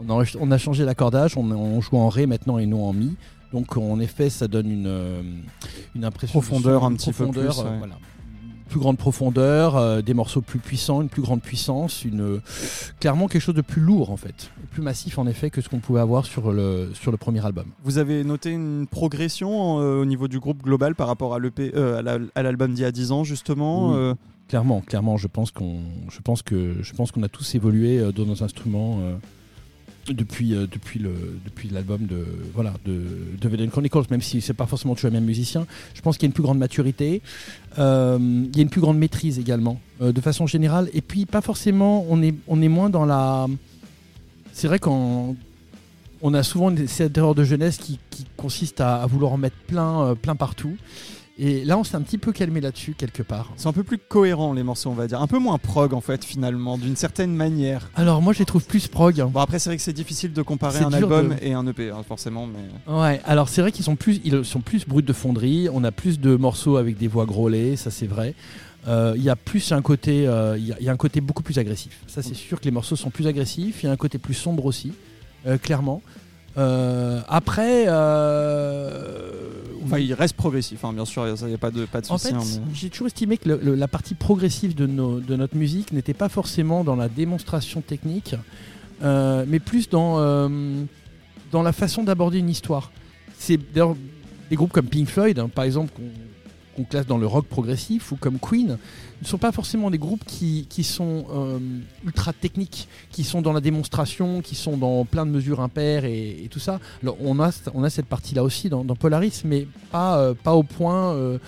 On a, changé l'accordage, on, on, joue en Ré maintenant et non en Mi. Donc en effet, ça donne une, euh, une impression profondeur un petit peu plus, euh, plus grande profondeur, euh, des morceaux plus puissants, une plus grande puissance, une clairement quelque chose de plus lourd en fait, plus massif en effet que ce qu'on pouvait avoir sur le sur le premier album. Vous avez noté une progression au niveau du groupe global par rapport à l'EP à l'album d'il y a 10 ans justement. Clairement, clairement, je pense qu'on je pense que je pense qu'on a tous évolué dans nos instruments depuis euh, depuis le depuis l'album de voilà de de Chronicles même si c'est pas forcément toujours le même musicien je pense qu'il y a une plus grande maturité. Euh, il y a une plus grande maîtrise également euh, de façon générale. Et puis pas forcément on est on est moins dans la c'est vrai qu'on on a souvent cette erreur de jeunesse qui, qui consiste à, à, vouloir en mettre plein plein partout et là, on s'est un petit peu calmé là-dessus quelque part. C'est un peu plus cohérent les morceaux, on va dire. Un peu moins prog en fait, finalement, d'une certaine manière. Alors moi, je les trouve plus prog. Bon, après, c'est vrai que c'est difficile de comparer un album et un EP, hein, forcément. Mais... Ouais, alors c'est vrai qu'ils sont plus, ils sont plus bruts de fonderie. On a plus de morceaux avec des voix grôlées, ça c'est vrai. Euh, il y a plus un côté, euh, il y, a un côté beaucoup plus agressif. Ça, c'est sûr que les morceaux sont plus agressifs. Il y a un côté plus sombre aussi, euh, clairement. après, Enfin, il reste progressif, hein, bien sûr, il n'y a pas de, pas de souci. En fait, hein, j'ai toujours estimé que la partie progressive de, de notre musique n'était pas forcément dans la démonstration technique, euh, mais plus dans, euh, dans la façon d'aborder une histoire. C'est d'ailleurs des groupes comme Pink Floyd, hein, par exemple, qu'on classe dans le rock progressif ou comme Queen, ne sont pas forcément des groupes qui, qui sont euh, ultra techniques, qui sont dans la démonstration, qui sont dans plein de mesures impaires et, tout ça. Alors on a, on a cette partie-là aussi dans, Polaris, mais pas, euh, pas au point... Euh,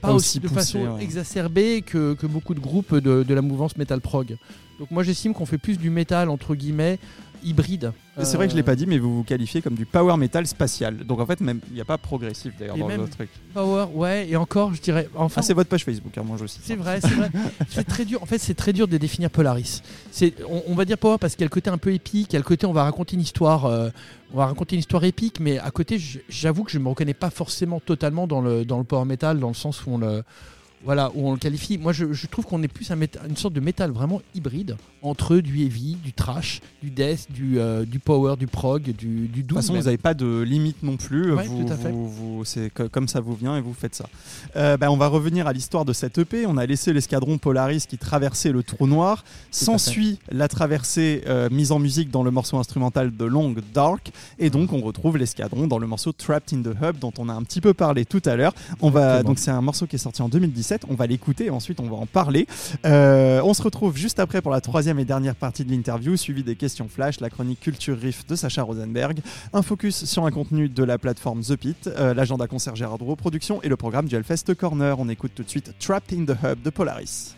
pas, aussi, de façon exacerbée que, que, beaucoup de groupes de, de la mouvance metal prog. Donc moi j'estime qu'on fait plus du métal entre guillemets hybride. C'est vrai que je l'ai pas dit, mais vous vous qualifiez comme du power metal spatial. Donc en fait, même il n'y a pas progressif d'ailleurs dans votre truc. Power, ouais, et encore, je dirais. Enfin, ah, c'est votre page Facebook, hein, moi je aussi. C'est vrai, c'est vrai. (laughs) c'est très dur. En fait, c'est très dur de définir Polaris. C'est, on, va dire power parce qu'il y a le côté un peu épique, il y a le côté on va raconter une histoire, euh, on va raconter une histoire épique, mais à côté, j'avoue que je me reconnais pas forcément totalement dans le dans le power metal, dans le sens où on le voilà, où on le qualifie. Moi, je, trouve qu'on est plus un une sorte de métal vraiment hybride entre du heavy, du trash, du death, du, euh, du power, du prog, du, du doom. De toute façon, vous n'avez pas de limite non plus. vous, tout à fait. c'est comme ça vous vient et vous faites ça. Euh, bah, on va revenir à l'histoire de cette EP. On a laissé l'escadron Polaris qui traversait le trou noir. S'ensuit la traversée euh, mise en musique dans le morceau instrumental de Long Dark. Et donc, on retrouve l'escadron dans le morceau Trapped in the Hub dont on a un petit peu parlé tout à l'heure. On va donc c'est un morceau qui est sorti en 2017. On va l'écouter et ensuite on va en parler. on se retrouve juste après pour la troisième et dernière partie de l'interview, suivie des questions flash, la chronique Culture Riff de Sacha Rosenberg, un focus sur un contenu de la plateforme The Pit, euh, l'agenda concert Gérard Production et le programme du Hellfest Corner. On écoute tout de suite Trapped in the Hub de Polaris.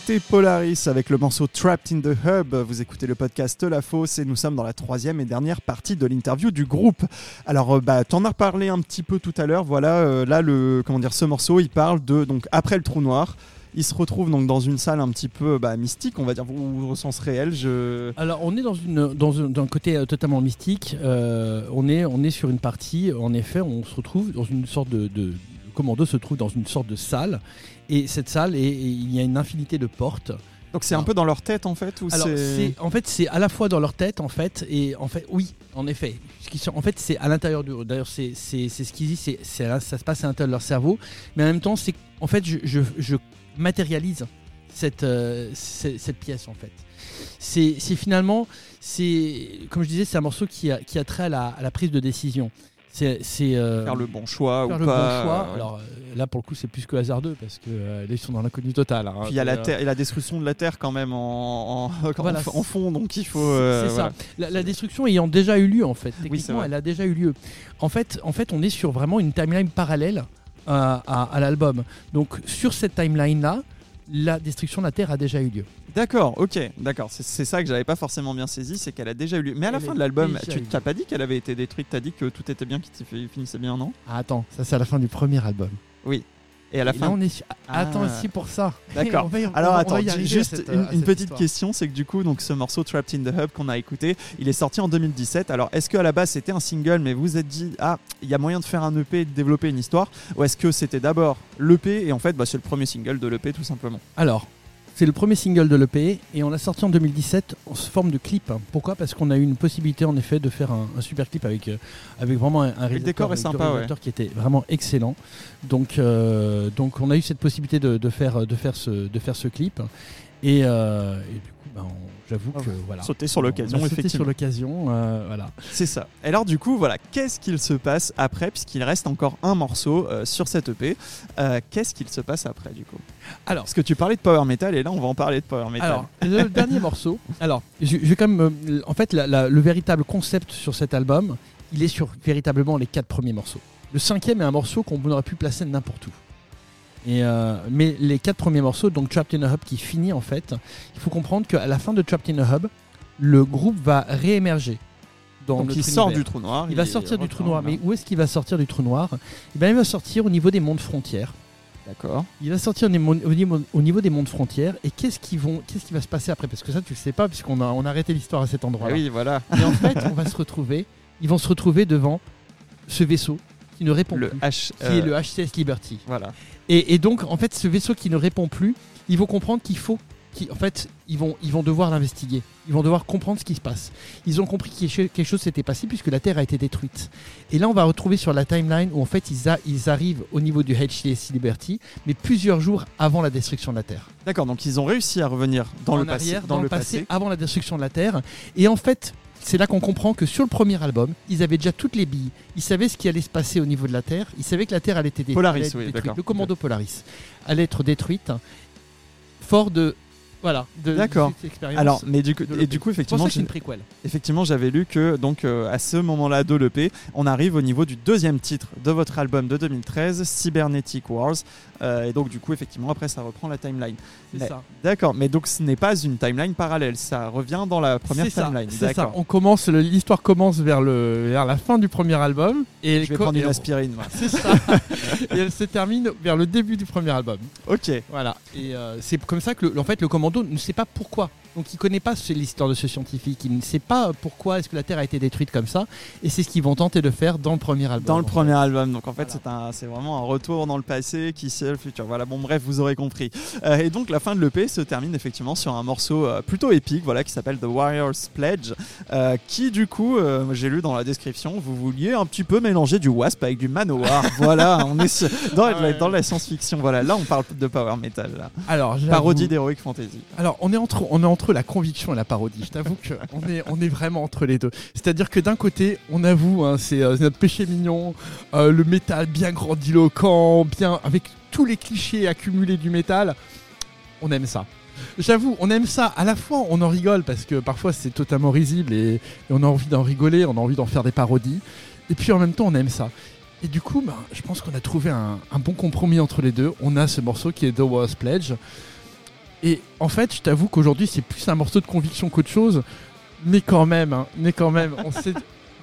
C'était Polaris avec le morceau Trapped in the Hub. Vous écoutez le podcast La Fosse et nous sommes dans la troisième et dernière partie de l'interview du groupe. Alors, euh, bah, t'en as parlé un petit peu tout à l'heure. Voilà, euh, là, comment dire, ce morceau, il parle de donc après le trou noir. Il se retrouve donc dans une salle un petit peu bah, mystique, on va dire, au sens réel. Alors, on est dans, un, côté euh, totalement mystique. on, est, on est sur une partie, en effet, on se retrouve dans une sorte de, commando se trouve dans une sorte de salle. Et cette salle, il y a une infinité de portes. Donc c'est un peu dans leur tête en fait ou Alors en fait c'est à la fois dans leur tête en fait et en fait oui en effet. En fait c'est à l'intérieur du d'ailleurs c'est ce qu'ils disent c'est ça se passe à l'intérieur de leur cerveau. Mais en même temps c'est en fait je, je, matérialise cette, euh, cette, pièce en fait. C'est finalement c'est comme je disais c'est un morceau qui a, qui a trait à la, à la prise de décision c'est euh, faire le bon choix ou pas. Alors euh, là pour le coup c'est plus que hasardeux parce que euh, ils sont dans l'inconnu total. Hein. Puis il y a la terre et la destruction de la terre quand même en, en, (laughs) fond donc il faut. c'est ça. La, destruction ayant déjà eu lieu en fait. Techniquement elle a déjà eu lieu. En fait en fait on est sur vraiment une timeline parallèle à, à l'album. Donc sur cette timeline là la destruction de la Terre a déjà eu lieu. D'accord, ok, d'accord. C'est ça que j'avais pas forcément bien saisi, c'est qu'elle a déjà eu lieu. Mais à la fin de l'album, tu t'as pas dit qu'elle avait été détruite, t'as dit que tout était bien, qu'il finissait bien, non? Ah, Attends, ça c'est à la fin du premier album. Oui. Et à la fin. on est... Attends ah. aussi pour ça. (laughs) D'accord. Alors attends, juste une, petite question, c'est que du coup, donc ce morceau Trapped in the Hub qu'on a écouté, il est sorti en 2017. Alors est-ce qu'à la base c'était un single, mais vous vous êtes dit ah il y a moyen de faire un EP et de développer une histoire, ou est-ce que c'était d'abord l'EP et en fait bah, c'est le premier single de l'EP tout simplement? Alors c'est le premier single de l'EP et on l'a sorti en 2017 en forme de clip. Pourquoi? Parce qu'on a eu une possibilité en effet de faire un, super clip avec, euh, avec vraiment un, un réalisateur, qui était vraiment excellent. Donc, euh, donc on a eu cette possibilité de, faire, de, faire, ce, de faire ce clip. Et, euh, et du coup, ben, on J'avoue que voilà. Sauter sur l'occasion, effectivement. sur l'occasion, euh, voilà. C'est ça. Et alors du coup, voilà, qu'est-ce qu'il se passe après, puisqu'il reste encore un morceau euh, sur cette EP euh, Qu'est-ce qu'il se passe après, du coup? Alors, parce que tu parlais de power metal, et là, on va en parler de power metal. Alors, le (laughs) dernier morceau. Alors, je, vais quand même, en fait, le véritable concept sur cet album, il est sur véritablement les quatre premiers morceaux. Le cinquième est un morceau qu'on aurait pu placer n'importe où. Euh, mais les quatre premiers morceaux, donc Trapped in a Hub qui finit en fait, il faut comprendre qu'à la fin de Trapped in a Hub, le groupe va réémerger. Dans donc il sort du trou noir. Il, va sortir du trou noir. Mais où est-ce qu'il va sortir du trou noir? Eh bien, Il va sortir au niveau des mondes frontières. D'accord. Il va sortir au niveau, au niveau des mondes frontières. Et qu'est-ce qui, vont, qu'est-ce qui va se passer après? Parce que ça, tu ne sais pas, puisqu'on a, on a arrêté l'histoire à cet endroit-là. oui, voilà. Et en fait, on va se retrouver. Ils vont se retrouver devant ce vaisseau qui ne répond le plus, H, qui est le HCS Liberty. Voilà. Et, donc, en fait, ce vaisseau qui ne répond plus, ils vont comprendre qu'il faut. en fait, ils vont, ils vont devoir l'investiguer. Ils vont devoir comprendre ce qui se passe. Ils ont compris que quelque chose s'était passé puisque la Terre a été détruite. Et là, on va retrouver sur la timeline où en fait ils, ils arrivent au niveau du HCS Liberty, mais plusieurs jours avant la destruction de la Terre. D'accord, donc ils ont réussi à revenir dans le passé, dans, le passé, avant la destruction de la Terre. Et en fait, c'est là qu'on comprend que sur le premier album, ils avaient déjà toutes les billes. Ils savaient ce qui allait se passer au niveau de la Terre. Ils savaient que la Terre allait être détruite. Polaris, oui, Le commando Polaris allait être détruite. Fort de voilà, D'accord. Alors, mais du coup, et du coup, effectivement, c'est une. Effectivement, j'avais lu que donc euh, à ce moment-là de l'EP, on arrive au niveau du deuxième titre de votre album de 2013, Cybernetic Wars. Euh, et donc, du coup, effectivement, après, ça reprend la timeline. C'est ça. D'accord, mais donc ce n'est pas une timeline parallèle, ça revient dans la première timeline. C'est ça. On commence, l'histoire commence vers le vers la fin du premier album et je vais prendre une aspirine. C'est ça. (laughs) et elle se termine vers le début du premier album. Ok. Voilà. Et euh, c'est comme ça que, le, en fait, le ne sait pas pourquoi donc il connaît pas l'histoire de ce scientifique, il ne sait pas pourquoi est-ce que la Terre a été détruite comme ça, et c'est ce qu'ils vont tenter de faire dans le premier album. Dans le premier album, donc en fait c'est vraiment un retour dans le passé qui c'est le futur. Voilà, bon bref, vous aurez compris. Euh, et donc la fin de l'EP se termine effectivement sur un morceau euh, plutôt épique, voilà, qui s'appelle The Warriors Pledge, euh, qui du coup, j'ai lu dans la description, vous vouliez un petit peu mélanger du Wasp avec du Manowar. (laughs) voilà, on est dans, la, dans la science-fiction. Voilà, là on parle de power metal. Là. Alors, parodie d'heroic fantasy. Alors on est entre la conviction et la parodie. Je t'avoue qu'on est, vraiment entre les deux. C'est-à-dire que d'un côté, on avoue, hein, c'est euh, notre péché mignon, euh, le métal bien grandiloquent, bien avec tous les clichés accumulés du métal. On aime ça. J'avoue, on aime ça. À la fois, on en rigole parce que parfois c'est totalement risible et, on a envie d'en rigoler, on a envie d'en faire des parodies. Et puis en même temps, on aime ça. Et du coup, bah, je pense qu'on a trouvé un, un, bon compromis entre les deux. On a ce morceau qui est The War's Pledge Et en fait, je t'avoue qu'aujourd'hui, c'est plus un morceau de conviction qu'autre chose. Mais quand même, hein, mais quand même, on sait.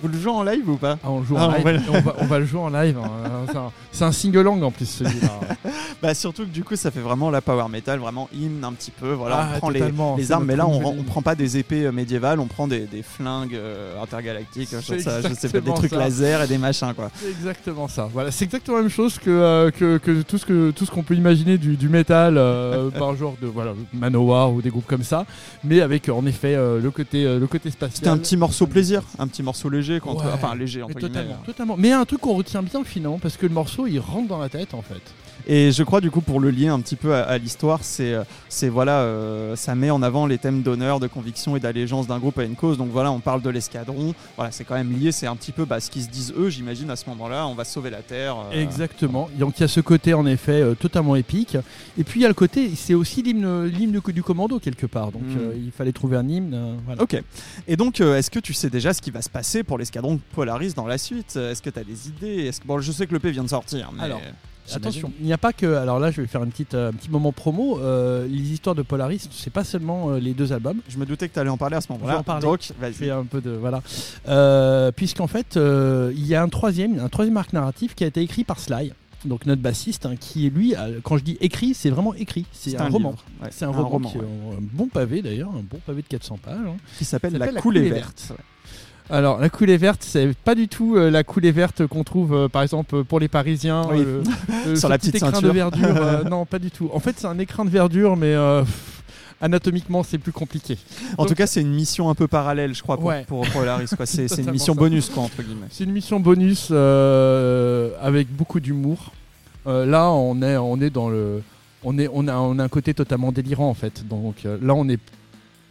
Vous le jouez en live ou pas Ah, on le joue Ah, en on live. va le- On, va, on va le jouer en live. hein. (laughs) C'est un- C'est un, single-lang en plus celui-là. (laughs) Bah surtout que du coup ça fait vraiment la power metal, vraiment hymne un petit peu. Voilà, Ah, on prend les, les armes, mais là on, on prend pas des épées euh, médiévales, on prend des, des flingues euh, intergalactiques, je C'est sais, ça, je sais pas, des trucs ça. laser et des machins quoi. C'est exactement ça. Voilà, c'est exactement la même chose que, euh, que, que tout ce que tout ce qu'on peut imaginer du, du métal euh, (laughs) par genre de voilà Manowar ou des groupes comme ça, mais avec euh, en effet euh, le côté euh, le côté spatial. C'était un petit morceau plaisir, un petit morceau léger, contre, Ouais. enfin léger entre Mais guillemets. totalement, totalement. Mais un truc qu'on retient bien finalement parce que le morceau il rentre dans la tête en fait. Et je crois du coup pour le lier un petit peu à, à l'histoire, c'est euh, c'est voilà, euh, ça met en avant les thèmes d'honneur, de conviction et d'allégeance d'un groupe à une cause. Donc voilà, on parle de l'escadron. Voilà, c'est quand même lié. C'est un petit peu bah, ce qu'ils se disent eux, j'imagine à ce moment-là. On va sauver la terre. euh, Exactement. Donc il y a ce côté en effet euh, totalement épique. Et puis il y a le côté, c'est aussi l'hymne l'hymne du commando quelque part. Donc Mm. euh, il fallait trouver un hymne. voilà. Ok. Et donc, est-ce que tu sais déjà ce qui va se passer pour l'escadron Polaris dans la suite? Est-ce que tu as des idées? Est-ce que... Bon, je sais que le P vient de sortir. Mais... Alors. Attention, il n'y a pas que. Alors là, je vais faire une petite, euh, un petit moment promo. euh, les histoires de Polaris, c'est pas seulement euh, les deux albums. Je me doutais que tu allais en parler à ce moment-là. Je vais en parler. Donc, vas-y. un peu de voilà, Euh, puisqu'en fait, il y a un troisième, un troisième arc narratif qui a été écrit par Sly, donc notre bassiste, hein, qui lui, quand je dis écrit, c'est vraiment écrit. C'est un, roman. Ouais, C'est un, roman, qui est un bon pavé d'ailleurs, un bon pavé de 400 pages. hein. qui s'appelle La s'appelle La coulée coulée verte. Alors la coulée verte, c'est pas du tout euh, la coulée verte qu'on trouve euh, par exemple pour les Parisiens Oui. euh, (laughs) euh, Sur la petit petite écran ceinture. de verdure. euh, (laughs) non, pas du tout. En fait, c'est un écran de verdure, mais euh, anatomiquement, c'est plus compliqué. En Donc- tout cas, c'est une mission un peu parallèle, je crois, pour, Ouais. pour Polaris. (laughs) C'est une mission ça. bonus, quoi, entre guillemets. C'est une mission bonus euh, avec beaucoup d'humour. Euh, là, on est, on est dans le, on est, on a, on a un côté totalement délirant en fait. Donc euh, là, on est,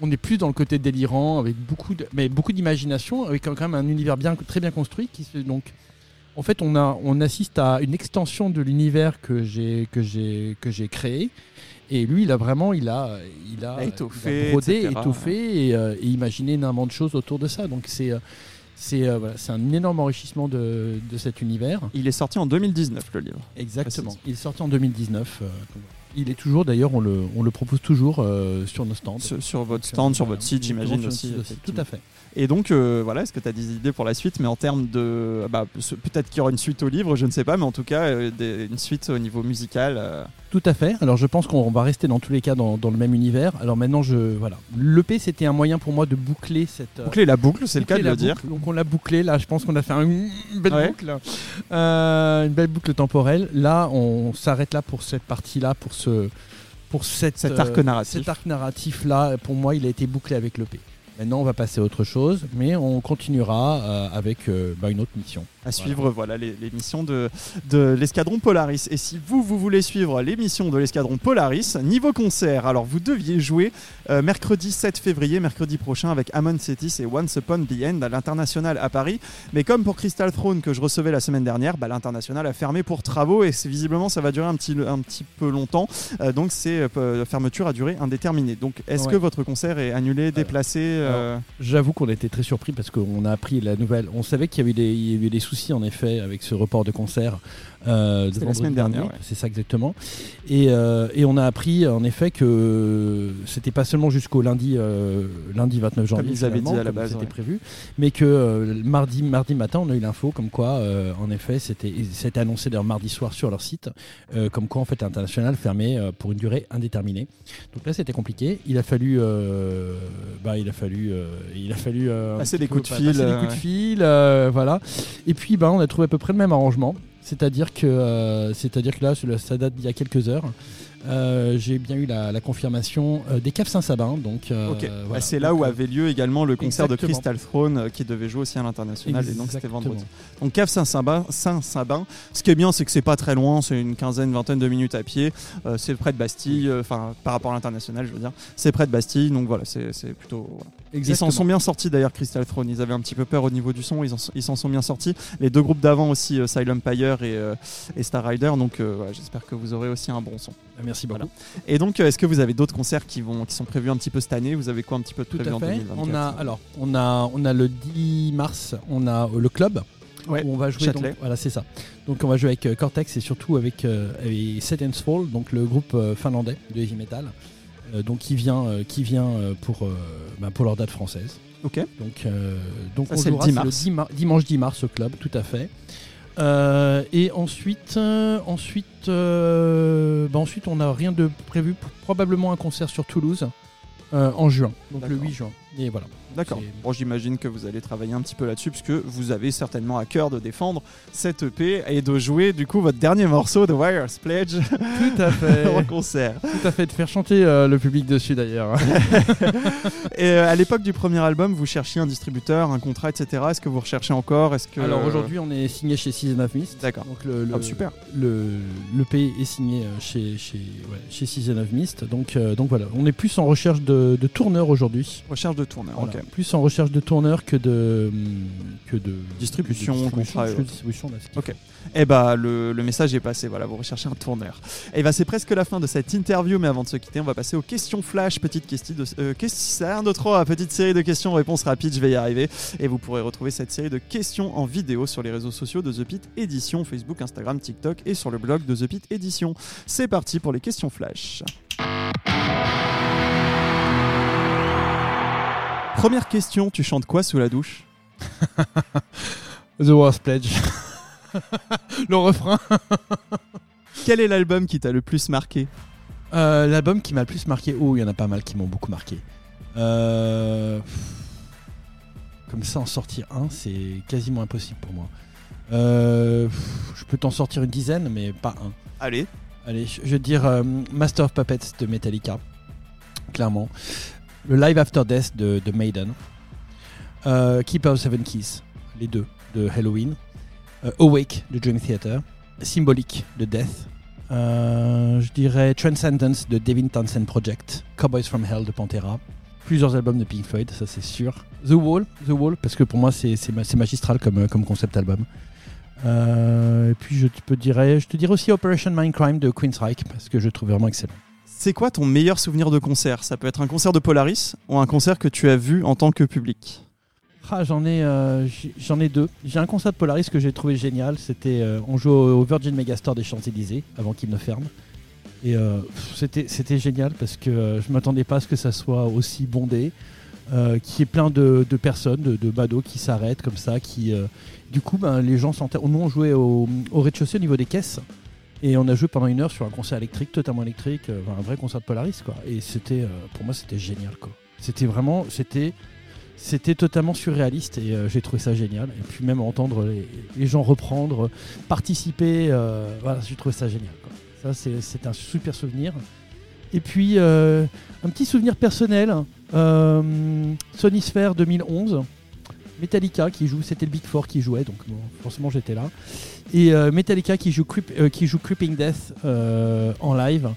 on est plus dans le côté délirant avec beaucoup, de, mais beaucoup d'imagination, avec quand même un univers bien, très bien construit qui se donc. En fait, on, a, on assiste à une extension de l'univers que j'ai que j'ai que j'ai créé. Et lui, il a vraiment, il a, il a, Étoffé, il a brodé, etc. étoffé et, euh, et imaginé énormément de choses autour de ça. Donc c'est, euh, c'est, euh, voilà, c'est un énorme enrichissement de, de cet univers. Il est sorti en 2019, le livre. Exactement. Il est sorti en 2019. euh, donc, il est toujours, d'ailleurs, on le, on le propose toujours euh, sur nos stands. Sur, sur votre stand, sur votre site, j'imagine aussi. Tout à fait. Et donc, euh, voilà, est-ce que tu as des idées pour la suite? Mais en termes de. Bah, Peut-être qu'il y aura une suite au livre, je ne sais pas, mais en tout cas, euh, des- une suite au niveau musical. euh, Tout à fait. Alors je pense qu'on va rester dans tous les cas dans, dans le même univers. Alors maintenant, je voilà. L'EP c'était un moyen pour moi de boucler cette. Boucler la boucle, c'est le cas de le dire. Donc on l'a bouclé. Là, je pense qu'on a fait un- une belle Ouais. boucle, une belle boucle temporelle. Là, on s'arrête là pour cette partie-là, pour ce, pour cette, Cet arc narratif. Cet arc narratif là, pour moi, il a été bouclé avec l'EP. Maintenant, on va passer à autre chose, mais on continuera euh, avec euh, bah, une autre mission. À suivre voilà, missions de, de l'escadron Polaris. Et si vous, vous voulez suivre les missions de l'escadron Polaris, niveau concert, alors vous deviez jouer euh, mercredi 7 février, mercredi prochain, avec Amon Cetis et Once Upon the End à l'international à Paris. Mais comme pour Crystal Throne que je recevais la semaine dernière, bah, l'international a fermé pour travaux et visiblement ça va durer un petit, un petit peu longtemps. Euh, donc c'est euh, fermeture à durée indéterminée. Donc est-ce Ouais. que votre concert est annulé, déplacé euh, J'avoue qu'on été très surpris parce qu'on a appris la nouvelle. On savait qu'il y avait des, il y avait des soucis en effet avec ce report de concert. Euh, de C'était la semaine dernière, dernier. ouais. C'est ça exactement. Et, euh, et on a appris en effet que c'était pas seulement jusqu'au lundi, euh, lundi 29 janvier, ils avaient dit à la comme base, c'était ouais. prévu, mais que euh, mardi, mardi matin, on a eu l'info comme quoi, euh, en effet, c'était, c'était annoncé d'ailleurs mardi soir sur leur site, euh, comme quoi en fait l'international fermait euh, pour une durée indéterminée. Donc là, c'était compliqué. Il a fallu, euh, bah, il a fallu, euh, il a fallu euh, Passer des coups de passer fil, des euh, coups de fil, euh, voilà. Et puis, bah, on a trouvé à peu près le même arrangement. C'est-à-dire que, euh, c'est-à-dire que là, ça- date d'il y a quelques heures. Euh, j'ai bien eu la, la confirmation euh, des Caves Saint-Sabin. Donc, euh, voilà. Bah, c'est là Donc, où avait lieu également le concert de. Crystal Throne qui devait jouer aussi à l'international et donc c'était vendredi. Donc Cave Saint-Sabin, Saint-Sabin. Ce qui est bien, c'est que c'est pas très loin, c'est une quinzaine, vingtaine de minutes à pied. C'est près de Bastille, enfin par rapport à l'international, je veux dire. C'est près de Bastille, donc voilà, c'est plutôt. voilà. Ils s'en sont bien sortis d'ailleurs, Crystal Throne. Ils avaient un petit peu peur au niveau du son, ils en- ils s'en sont bien sortis. Les deux groupes d'avant aussi, Silent Empire et, et Star Rider. Donc j'espère que vous aurez aussi un bon son. Merci beaucoup. Voilà. Et donc, euh, est-ce que vous avez d'autres concerts qui, vont, qui sont prévus un petit peu cette année? Vous avez quoi un petit peu de Tout prévu à en fait. 2024 On a alors on a on a le 10 mars, on a euh, le club Ouais, où on va jouer. Donc- voilà, c'est ça. Donc on va jouer avec euh, Cortex et surtout avec, euh, avec Set and Fall, donc le groupe euh, finlandais de heavy metal. euh, donc qui vient, euh, qui vient pour, euh, bah, pour leur date française. Ok. Donc, euh, donc Ça, on c'est le jouera 10 c'est mars. 10 mar- dimanche 10 mars au club, tout à fait. Euh, et ensuite, euh, ensuite, euh, bah, ensuite, on n'a rien de prévu. Probablement un concert sur Toulouse en juin, donc le D'accord. 8 juin. Et voilà. D'accord. Bon, j'imagine que vous allez travailler un petit peu là-dessus, puisque vous avez certainement à cœur de défendre cette EP et de jouer du coup votre dernier morceau de Wire's Pledge Tout à (laughs) fait. en concert. tout à fait. De faire chanter euh, le public dessus d'ailleurs. (laughs) Et euh, à l'époque du premier album, vous cherchiez un distributeur, un contrat, etc. Est-ce que vous recherchez encore? Est-ce que Alors aujourd'hui, on est signé chez Season of Mist. D'accord. Donc le, le, Ah, super. le, le P est signé euh, chez, chez, ouais, chez Season of Mist. Donc, euh, donc voilà, on est plus en recherche de, de tourneurs aujourd'hui. Recherche de Voilà. Ok. Plus en recherche de tourneurs que de que de Distribution, que de contrat et que de autres. distribution, là, ce qu'il Ok. Eh bah le, le message est passé, voilà, vous recherchez un tourneur. Et bah c'est presque la fin de cette interview, mais avant de se quitter, on va passer aux questions flash, petite question de euh, question, un, deux, trois, petite série de questions, réponses rapides, je vais y arriver. Et vous pourrez retrouver cette série de questions en vidéo sur les réseaux sociaux de The Pit Édition, Facebook, Instagram, TikTok et sur le blog de The Pit Édition. C'est parti pour les questions flash. Première question, tu chantes quoi sous la douche (laughs) The Worst Pledge. (laughs) le refrain. Quel est l'album qui t'a le plus marqué Euh, L'album qui m'a le plus marqué. Oh, il y en a pas mal qui m'ont beaucoup marqué. Euh, Comme ça, en sortir un, c'est quasiment impossible pour moi. Euh, Je peux t'en sortir une dizaine, mais pas un. Allez, Allez, je te dire Master of Puppets de Metallica, clairement. Le Live After Death de, de Maiden. Euh, Keeper of Seven Keys, les deux, de Halloween. Euh, Awake de Dream Theater. Symbolic de Death. Euh, je dirais Transcendence de Devin Townsend Project. Cowboys from Hell de Pantera. Plusieurs albums de Pink Floyd, ça c'est sûr. The Wall, The Wall, parce que pour moi c'est c'est ma- c'est magistral comme, euh, comme concept album. Et puis je te, dirais, je te aussi Operation Mindcrime de Queensryche, parce que je le trouve vraiment excellent. C'est quoi ton meilleur souvenir de concert? Ça peut être un concert de Polaris ou un concert que tu as vu en tant que public? Ah, j'en ai, euh, ai deux. J'ai un concert de Polaris que j'ai trouvé génial. C'était, euh, on jouait au, Virgin Megastore des Champs-Élysées avant qu'il ne ferme. Et euh, c'était, génial parce que je m'attendais pas à ce que ça soit aussi bondé, y ait plein de, personnes, de, badauds qui s'arrêtent comme ça, qui, du coup, ben, les gens s'enterrent. Nous, on jouait au rez-de-chaussée au niveau des caisses. Et on a joué pendant une heure sur un concert électrique, totalement électrique, euh, un vrai concert de Polaris, quoi. Et c'était, euh, pour moi, c'était génial. C'était vraiment, c'était, totalement surréaliste et euh, j'ai trouvé ça génial. Et puis même entendre les, gens reprendre, participer, voilà, j'ai trouvé ça génial. Ça, c'est, un super souvenir. Et puis un petit souvenir personnel, euh, Sony Sphere 2011. Metallica qui joue, c'était le Big Four qui jouait, donc forcément j'étais là. Et euh, Metallica qui joue, Creep- euh, qui joue Creeping Death euh, en live.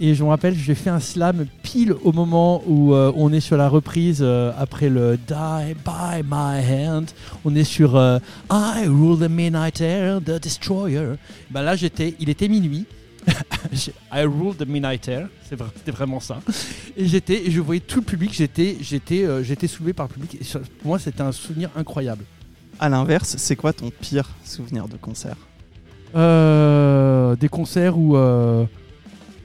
Et je me rappelle, j'ai fait un slam pile au moment où on est sur la reprise après le Die by my hand. On est sur I rule the midnight air, the destroyer. Ben là, j'étais, il était minuit. (laughs) I rule the midnight air, c'était vraiment ça. Et j'étais, je voyais tout le public. J'étais, j'étais, j'étais soulevé par le public. Et pour moi, c'était un souvenir incroyable. À l'inverse, c'est quoi ton pire souvenir de concert Euh, des concerts où euh,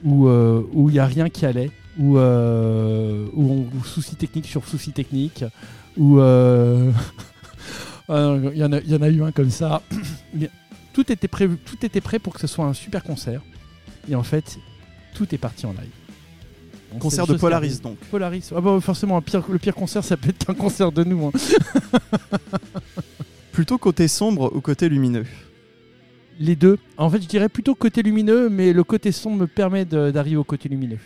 où euh, où il y a rien qui allait, où euh, où on où souci technique sur souci technique, où euh, il (laughs) y en a y en a eu un comme ça. (coughs) Tout était prévu, tout était prêt pour que ce soit un super concert. Et en fait, tout est parti en live. Concert de Polaris donc. Polaris. Ah bah, forcément, pire, le pire concert, ça peut être un concert de nous. hein. (laughs) Plutôt côté sombre ou côté lumineux Les deux. En fait, je dirais plutôt côté lumineux, mais le côté sombre me permet d'arriver au côté lumineux.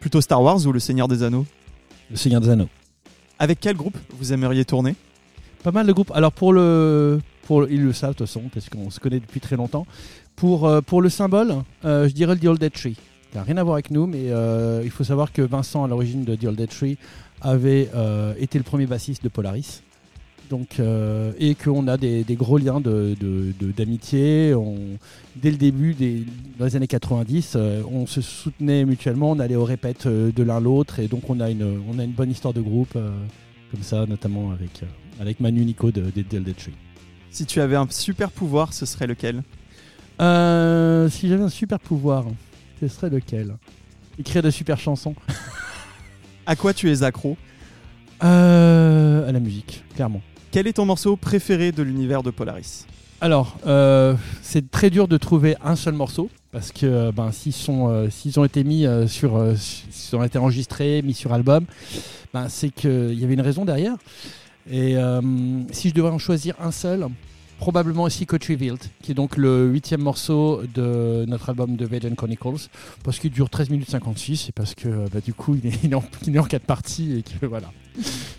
Plutôt Star Wars ou Le Seigneur des Anneaux Le Seigneur des Anneaux. Avec quel groupe vous aimeriez tourner Pas mal de groupes. Alors pour le, pour le- ils le savent de toute façon parce qu'on se connaît depuis très longtemps. Pour euh, pour le symbole, euh, je dirais le The Old Dead Tree. Ça n'a rien à voir avec nous, mais euh, il faut savoir que Vincent à l'origine de The Old Dead Tree avait euh, été le premier bassiste de Polaris. Donc, euh, et qu'on a des, des gros liens de- de- de- d'amitié. On- dès le début, des, dans les années 90, euh, on se soutenait mutuellement, on allait aux répètes euh, de l'un l'autre, et donc on a une, on a une bonne histoire de groupe, euh, comme ça, notamment avec, avec Manu Nico de, de, Dead Tree. Si tu avais un super pouvoir, ce serait lequel? Si j'avais un super pouvoir, ce serait lequel? Écrire de super chansons. À quoi tu es accro? À la musique, clairement. Quel est ton morceau préféré de l'univers de Polaris Alors, euh, c'est très dur de trouver un seul morceau parce que euh, ben, euh, s'ils ont été mis sur, s'ils ont été enregistrés, mis sur album, ben, c'est qu'il y avait une raison derrière. Et si je devais en choisir un seul, probablement Secret Revealed, qui est donc le huitième morceau de notre album de Vegan Chronicles, parce qu'il dure 13 minutes 56 et parce que bah, du coup il est, (laughs) en, est en quatre parties et que voilà.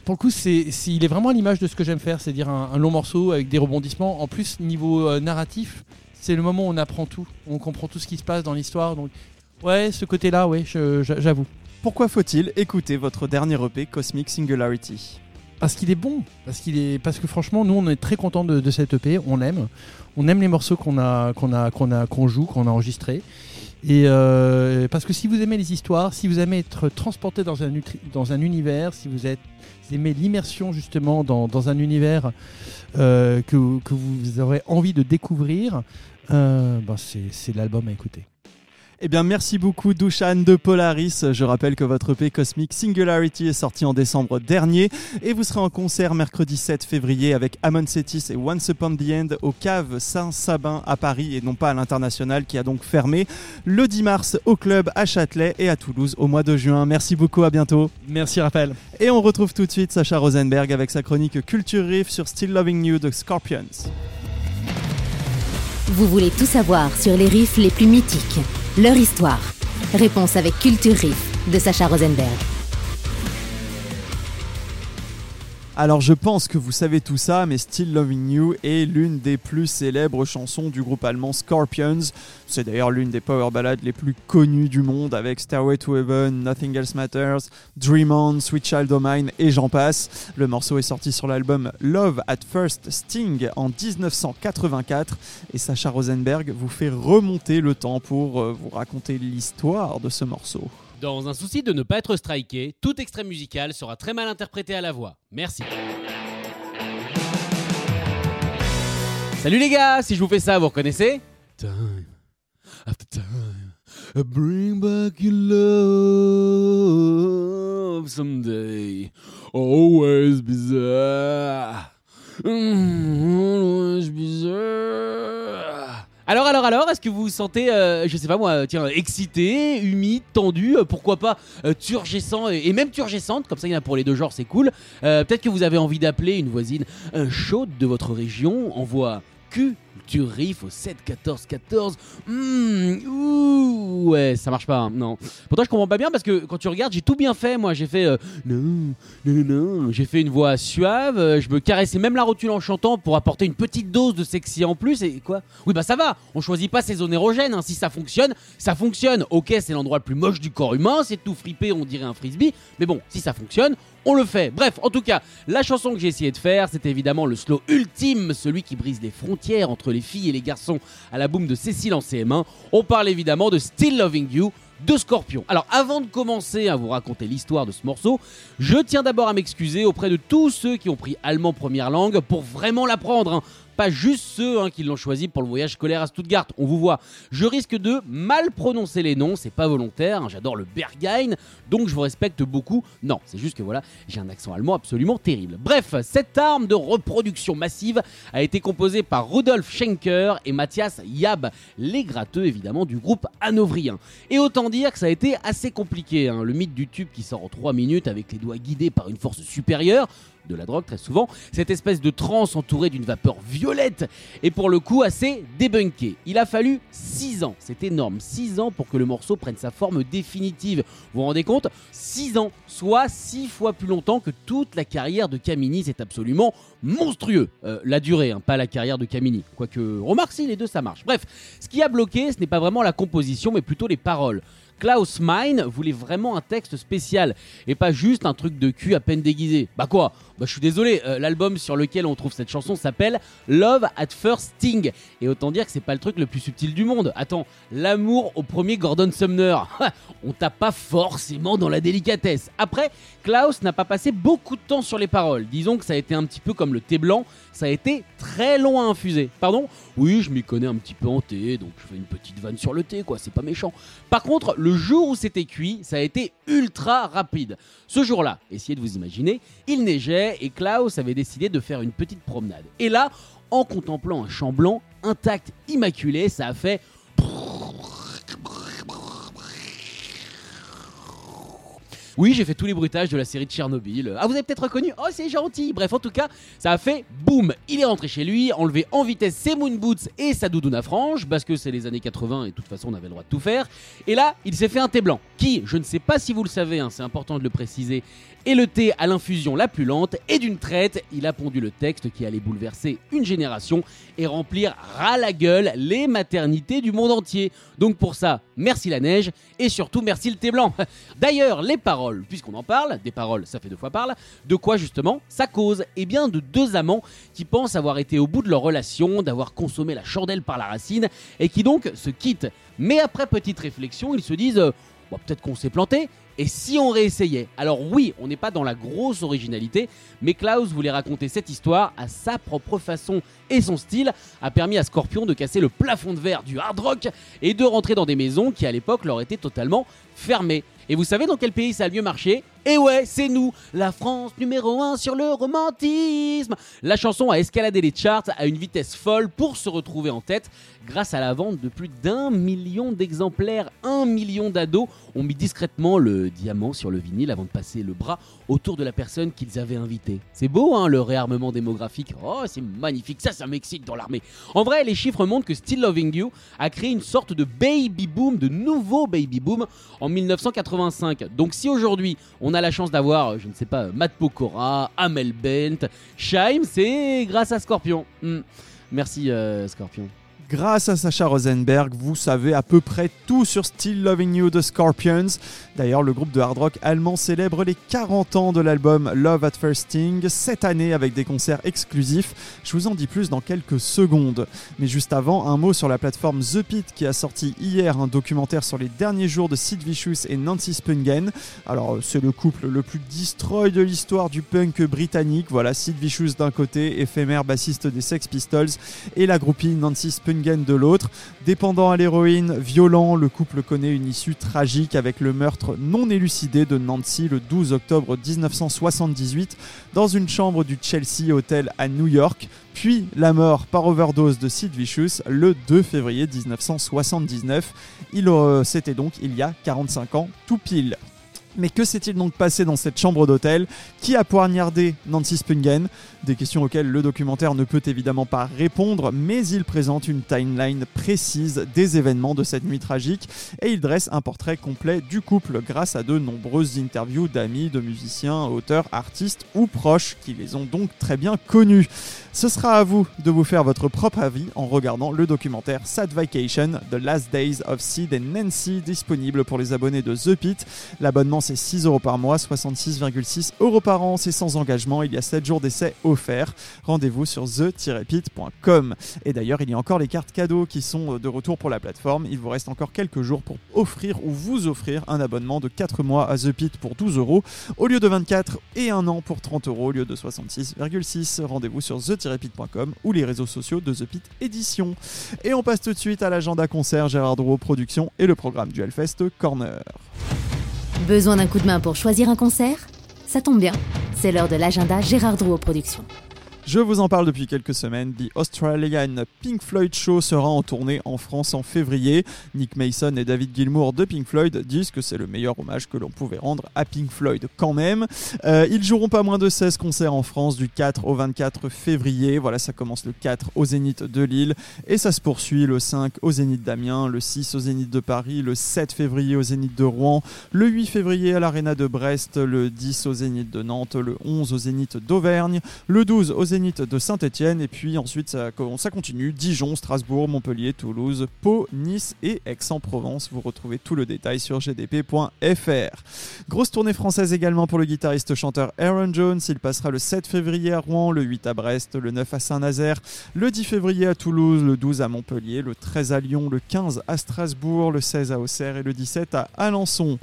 Pour le coup, c'est, il est vraiment à l'image de ce que j'aime faire, c'est-à-dire un, un long morceau avec des rebondissements. En plus, niveau euh, narratif, c'est le moment où on apprend tout, on comprend tout ce qui se passe dans l'histoire. Donc, ouais, ce côté-là, ouais, j'avoue. Pourquoi faut-il écouter votre dernier EP Cosmic Singularity? Parce qu'il est bon, parce qu'il est, parce que franchement, nous, on est très contents de, cette EP. On aime, on aime les morceaux qu'on a, qu'on a, qu'on a, qu'on joue, qu'on a enregistrés. Et euh, parce que si vous aimez les histoires, si vous aimez être transporté dans un, dans un univers, si vous êtes aimez l'immersion justement dans, dans un univers euh, que, que vous aurez envie de découvrir, euh, ben c'est l'album à écouter. Eh bien, merci beaucoup, Dushan de Polaris. Je rappelle que votre EP Cosmic Singularity est sorti en décembre dernier et vous serez en concert mercredi 7 février avec Amon Setis et Once Upon the End au cave Saint-Sabin à Paris et non pas à l'international qui a donc fermé le 10 mars au club à Châtelet et à Toulouse au mois de juin. Merci beaucoup, à bientôt. Merci Raphaël. Et on retrouve tout de suite Sacha Rosenberg avec sa chronique Culture Riff sur Still Loving You de Scorpions. Vous voulez tout savoir sur les riffs les plus mythiques, leur histoire. Réponse avec Culture Riff de Sacha Rosenberg. Alors je pense que vous savez tout ça, mais Still Loving You est l'une des plus célèbres chansons du groupe allemand Scorpions. C'est d'ailleurs l'une des power ballads les plus connues du monde avec Stairway to Heaven, Nothing Else Matters, Dream On, Sweet Child O' Mine et j'en passe. Le morceau est sorti sur l'album Love at First Sting en 1984 et Sacha Rosenberg vous fait remonter le temps pour euh, vous raconter l'histoire de ce morceau. Dans un souci de ne pas être striké, tout extrait musical sera très mal interprété à la voix. Merci. Salut les gars, si je vous fais ça, vous reconnaissez? Time after time, I bring back your love someday. Always bizarre. Always bizarre. Alors, alors, alors, est-ce que vous vous sentez, euh, je sais pas moi, tiens, excité, humide, tendu, euh, pourquoi pas euh, et, même turgescente, comme ça il y en a pour les deux genres, c'est cool. Euh, Peut-être que vous avez envie d'appeler une voisine euh, chaude de votre région, envoie Culture Riff au 7 14 14. Mmh, ouh, ouais, ça marche pas, hein, non. Pourtant, je comprends pas bien parce que quand tu regardes, j'ai tout bien fait. Moi, j'ai fait euh, non, non, non, non. J'ai fait une voix suave. euh, je me caressais même la rotule en chantant pour apporter une petite dose de sexy en plus. Et quoi? Oui, bah ça va. On choisit pas ses zones érogènes. hein. Si ça fonctionne, ça fonctionne. Ok, c'est l'endroit le plus moche du corps humain. C'est tout fripé, on dirait un frisbee. Mais bon, si ça fonctionne, on le fait. Bref, en tout cas, la chanson que j'ai essayé de faire, c'était évidemment le slow ultime, celui qui brise les frontières entre les filles et les garçons à la boum de Cécile en CM1. On parle évidemment de Still Loving You de Scorpion. Alors avant de commencer à vous raconter l'histoire de ce morceau, je tiens d'abord à m'excuser auprès de tous ceux qui ont pris allemand première langue pour vraiment l'apprendre. hein. Pas juste ceux hein, qui l'ont choisi pour le voyage scolaire à Stuttgart, on vous voit. Je risque de mal prononcer les noms, c'est pas volontaire, hein, j'adore le Berghain, donc je vous respecte beaucoup. Non, c'est juste que voilà, j'ai un accent allemand absolument terrible. Bref, cette arme de reproduction massive a été composée par Rudolf Schenker et Matthias Yab, les gratteux évidemment du groupe hanovrien. Et autant dire que ça a été assez compliqué, hein. le mythe du tube qui sort en 3 minutes avec les doigts guidés par une force supérieure, de la drogue très souvent, cette espèce de transe entourée d'une vapeur violette et pour le coup assez débunké. Il a fallu 6 ans, c'est énorme, 6 ans pour que le morceau prenne sa forme définitive. Vous vous rendez compte? 6 ans, soit 6 fois plus longtemps que toute la carrière de Camini, c'est absolument monstrueux. Euh, la durée, hein, pas la carrière de Camini. Quoique, remarque si les deux ça marche. Bref, ce qui a bloqué, ce n'est pas vraiment la composition, mais plutôt les paroles. Klaus Meine voulait vraiment un texte spécial et pas juste un truc de cul à peine déguisé. Bah quoi? Bah je suis désolé, euh, l'album sur lequel on trouve cette chanson s'appelle Love at First Sting et autant dire que c'est pas le truc le plus subtil du monde. Attends, l'amour au premier Gordon Sumner. (laughs) on tape pas forcément dans la délicatesse. Après, Klaus n'a pas passé beaucoup de temps sur les paroles. Disons que ça a été un petit peu comme le thé blanc, ça a été très long à infuser. Pardon? Oui, je m'y connais un petit peu en thé, donc je fais une petite vanne sur le thé, quoi, c'est pas méchant. Par contre, le Le jour où c'était cuit, ça a été ultra rapide. Ce jour-là, essayez de vous imaginer, il neigeait et Klaus avait décidé de faire une petite promenade. Et là, en contemplant un champ blanc intact, immaculé, ça a fait Oui, j'ai fait tous les bruitages de la série de Tchernobyl. Ah, vous avez peut-être reconnu Oh, c'est gentil Bref, en tout cas, ça a fait boum Il est rentré chez lui, enlevé en vitesse ses moon boots et sa doudoune à franges, parce que c'est les années 80 et de toute façon, on avait le droit de tout faire. Et là, il s'est fait un thé blanc, qui, je ne sais pas si vous le savez, hein, c'est important de le préciser, est le thé à l'infusion la plus lente, et d'une traite, il a pondu le texte qui allait bouleverser une génération et remplir ras la gueule les maternités du monde entier. Donc pour ça, merci la neige, et surtout merci le thé blanc. (laughs) D'ailleurs, les puisqu'on en parle, des paroles, ça fait deux fois parle, de quoi justement ça cause? Eh bien de deux amants qui pensent avoir été au bout de leur relation, d'avoir consommé la chandelle par la racine, et qui donc se quittent. Mais après petite réflexion, ils se disent, euh, peut-être qu'on s'est planté, et si on réessayait? Alors oui, on n'est pas dans la grosse originalité, mais Klaus voulait raconter cette histoire à sa propre façon et son style a permis à Scorpion de casser le plafond de verre du hard rock et de rentrer dans des maisons qui à l'époque leur étaient totalement fermées. Et vous savez dans quel pays ça a le mieux marché? Et ouais, c'est nous, la France numéro 1 sur le romantisme. La chanson a escaladé les charts à une vitesse folle pour se retrouver en tête grâce à la vente de plus d'un million d'exemplaires. Un million d'ados ont mis discrètement le diamant sur le vinyle avant de passer le bras autour de la personne qu'ils avaient invitée. C'est beau, hein, le réarmement démographique. Oh, c'est magnifique, ça, ça m'excite dans l'armée. En vrai, les chiffres montrent que Still Loving You a créé une sorte de baby boom, de nouveau baby boom en 1985. Donc si aujourd'hui on on a la chance d'avoir, je ne sais pas, Matt Pokora, Amel Bent, Shaim, c'est grâce à Scorpion. Hmm. Merci euh, Scorpion. Grâce à Sacha Rosenberg, vous savez à peu près tout sur Still Loving You de Scorpions. D'ailleurs, le groupe de hard rock allemand célèbre les 40 ans de l'album Love at First Sting cette année avec des concerts exclusifs. Je vous en dis plus dans quelques secondes. Mais juste avant, un mot sur la plateforme The Pit qui a sorti hier un documentaire sur les derniers jours de Sid Vicious et Nancy Spungen. Alors, c'est le couple le plus destroy de l'histoire du punk britannique. Voilà, Sid Vicious d'un côté, éphémère bassiste des Sex Pistols, et la groupie Nancy Spungen de l'autre. Dépendant à l'héroïne, violent, le couple connaît une issue tragique avec le meurtre non élucidé de Nancy le 12 octobre 1978 dans une chambre du Chelsea Hotel à New York, puis la mort par overdose de Sid Vicious le 2 février 1979. Il euh, C'était donc il y a 45 ans tout pile. Mais que s'est-il donc passé dans cette chambre d'hôtel? Qui a poignardé Nancy Spungen? Des questions auxquelles le documentaire ne peut évidemment pas répondre, mais il présente une timeline précise des événements de cette nuit tragique et il dresse un portrait complet du couple grâce à de nombreuses interviews d'amis, de musiciens, auteurs, artistes ou proches qui les ont donc très bien connus. Ce sera à vous de vous faire votre propre avis en regardant le documentaire Sad Vacation, The Last Days of Sid and Nancy, disponible pour les abonnés de The Pit. L'abonnement c'est 6 euros par mois, 66,6 euros par c'est sans engagement, il y a 7 jours d'essai offerts. Rendez-vous sur the-pit.com. Et d'ailleurs, il y a encore les cartes cadeaux qui sont de retour pour la plateforme. Il vous reste encore quelques jours pour offrir ou vous offrir un abonnement de 4 mois à The Pit pour 12 euros au lieu de 24 et un an pour 30 euros au lieu de 66,6. Rendez-vous sur the pit.com ou les réseaux sociaux de The Pit Édition. Et on passe tout de suite à l'agenda concert Gérard Drouot Production et le programme du Hellfest Corner. Besoin d'un coup de main pour choisir un concert? Ça tombe bien, c'est l'heure de l'agenda Gérard Drouot Productions. Je vous en parle depuis quelques semaines. The Australian Pink Floyd Show sera en tournée en France en février. Nick Mason et David Gilmour de Pink Floyd disent que c'est le meilleur hommage que l'on pouvait rendre à Pink Floyd quand même. Euh, ils joueront pas moins de 16 concerts en France du 4 au 24 février. Voilà, ça commence le 4 au Zénith de Lille et ça se poursuit le 5 au Zénith d'Amiens, le 6 au Zénith de Paris, le 7 février au Zénith de Rouen, le 8 février à l'Arena de Brest, le 10 au Zénith de Nantes, le 11 au Zénith d'Auvergne, le 12 au Zénith de Saint-Etienne et puis ensuite ça, continue Dijon, Strasbourg, Montpellier, Toulouse, Pau, Nice et Aix-en-Provence. Vous retrouvez tout le détail sur gdp.fr. Grosse tournée française également pour le guitariste chanteur Aaron Jones. Il passera le 7 février à Rouen, le 8 à Brest, le 9 à Saint-Nazaire, le 10 février à Toulouse, le 12 à Montpellier, le 13 à Lyon, le 15 à Strasbourg, le 16 à Auxerre et le 17 à Alençon.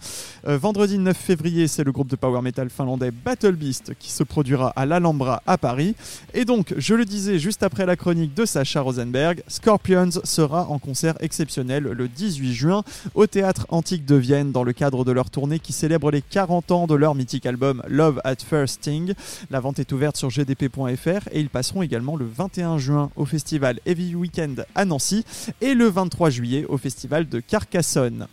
Euh, vendredi 9 février, c'est le groupe de power metal finlandais Battle Beast qui se produira à l'Alhambra à Paris. Et donc, je le disais juste après la chronique de Sacha Rosenberg, Scorpions sera en concert exceptionnel le 18 juin au Théâtre Antique de Vienne dans le cadre de leur tournée qui célèbre les 40 ans de leur mythique album Love at First Sting. La vente est ouverte sur gdp.fr et ils passeront également le 21 juin au festival Heavy Weekend à Nancy et le 23 juillet au festival de Carcassonne.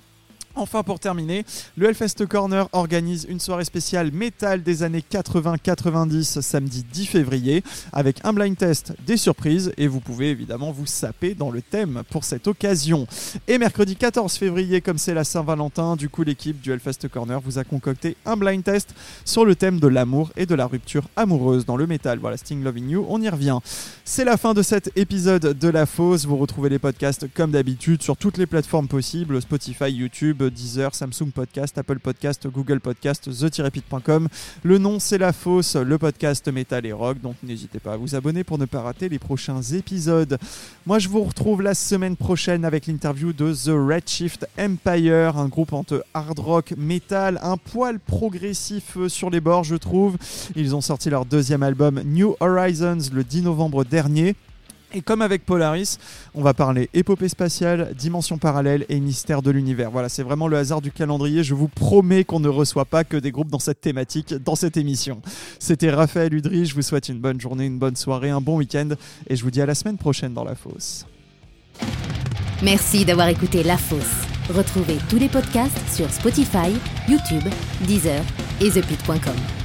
Enfin, pour terminer, le Hellfest Corner organise une soirée spéciale métal des années 80-90 samedi 10 février avec un blind test, des surprises et vous pouvez évidemment vous saper dans le thème pour cette occasion. Et mercredi 14 février, comme c'est la Saint-Valentin, du coup l'équipe du Hellfest Corner vous a concocté un blind test sur le thème de l'amour et de la rupture amoureuse dans le métal. Voilà, Sting Loving You, on y revient. C'est la fin de cet épisode de La Fosse. Vous retrouvez les podcasts comme d'habitude sur toutes les plateformes possibles Spotify, YouTube, Deezer, Samsung Podcast, Apple Podcast, Google Podcast, the-pit.com. Le nom c'est La Fosse, le podcast métal et rock, donc n'hésitez pas à vous abonner pour ne pas rater les prochains épisodes. Moi je vous retrouve la semaine prochaine avec l'interview de The Redshift Empire, un groupe entre hard rock, métal, un poil progressif sur les bords je trouve. Ils ont sorti leur deuxième album New Horizons le 10 novembre dernier. Et comme avec Polaris, on va parler épopée spatiale, dimension parallèle et mystère de l'univers. Voilà, c'est vraiment le hasard du calendrier. Je vous promets qu'on ne reçoit pas que des groupes dans cette thématique, dans cette émission. C'était Raphaël Udry. Je vous souhaite une bonne journée, une bonne soirée, un bon week-end. Et je vous dis à la semaine prochaine dans La Fosse. Merci d'avoir écouté La Fosse. Retrouvez tous les podcasts sur Spotify, YouTube, Deezer et ThePit.com.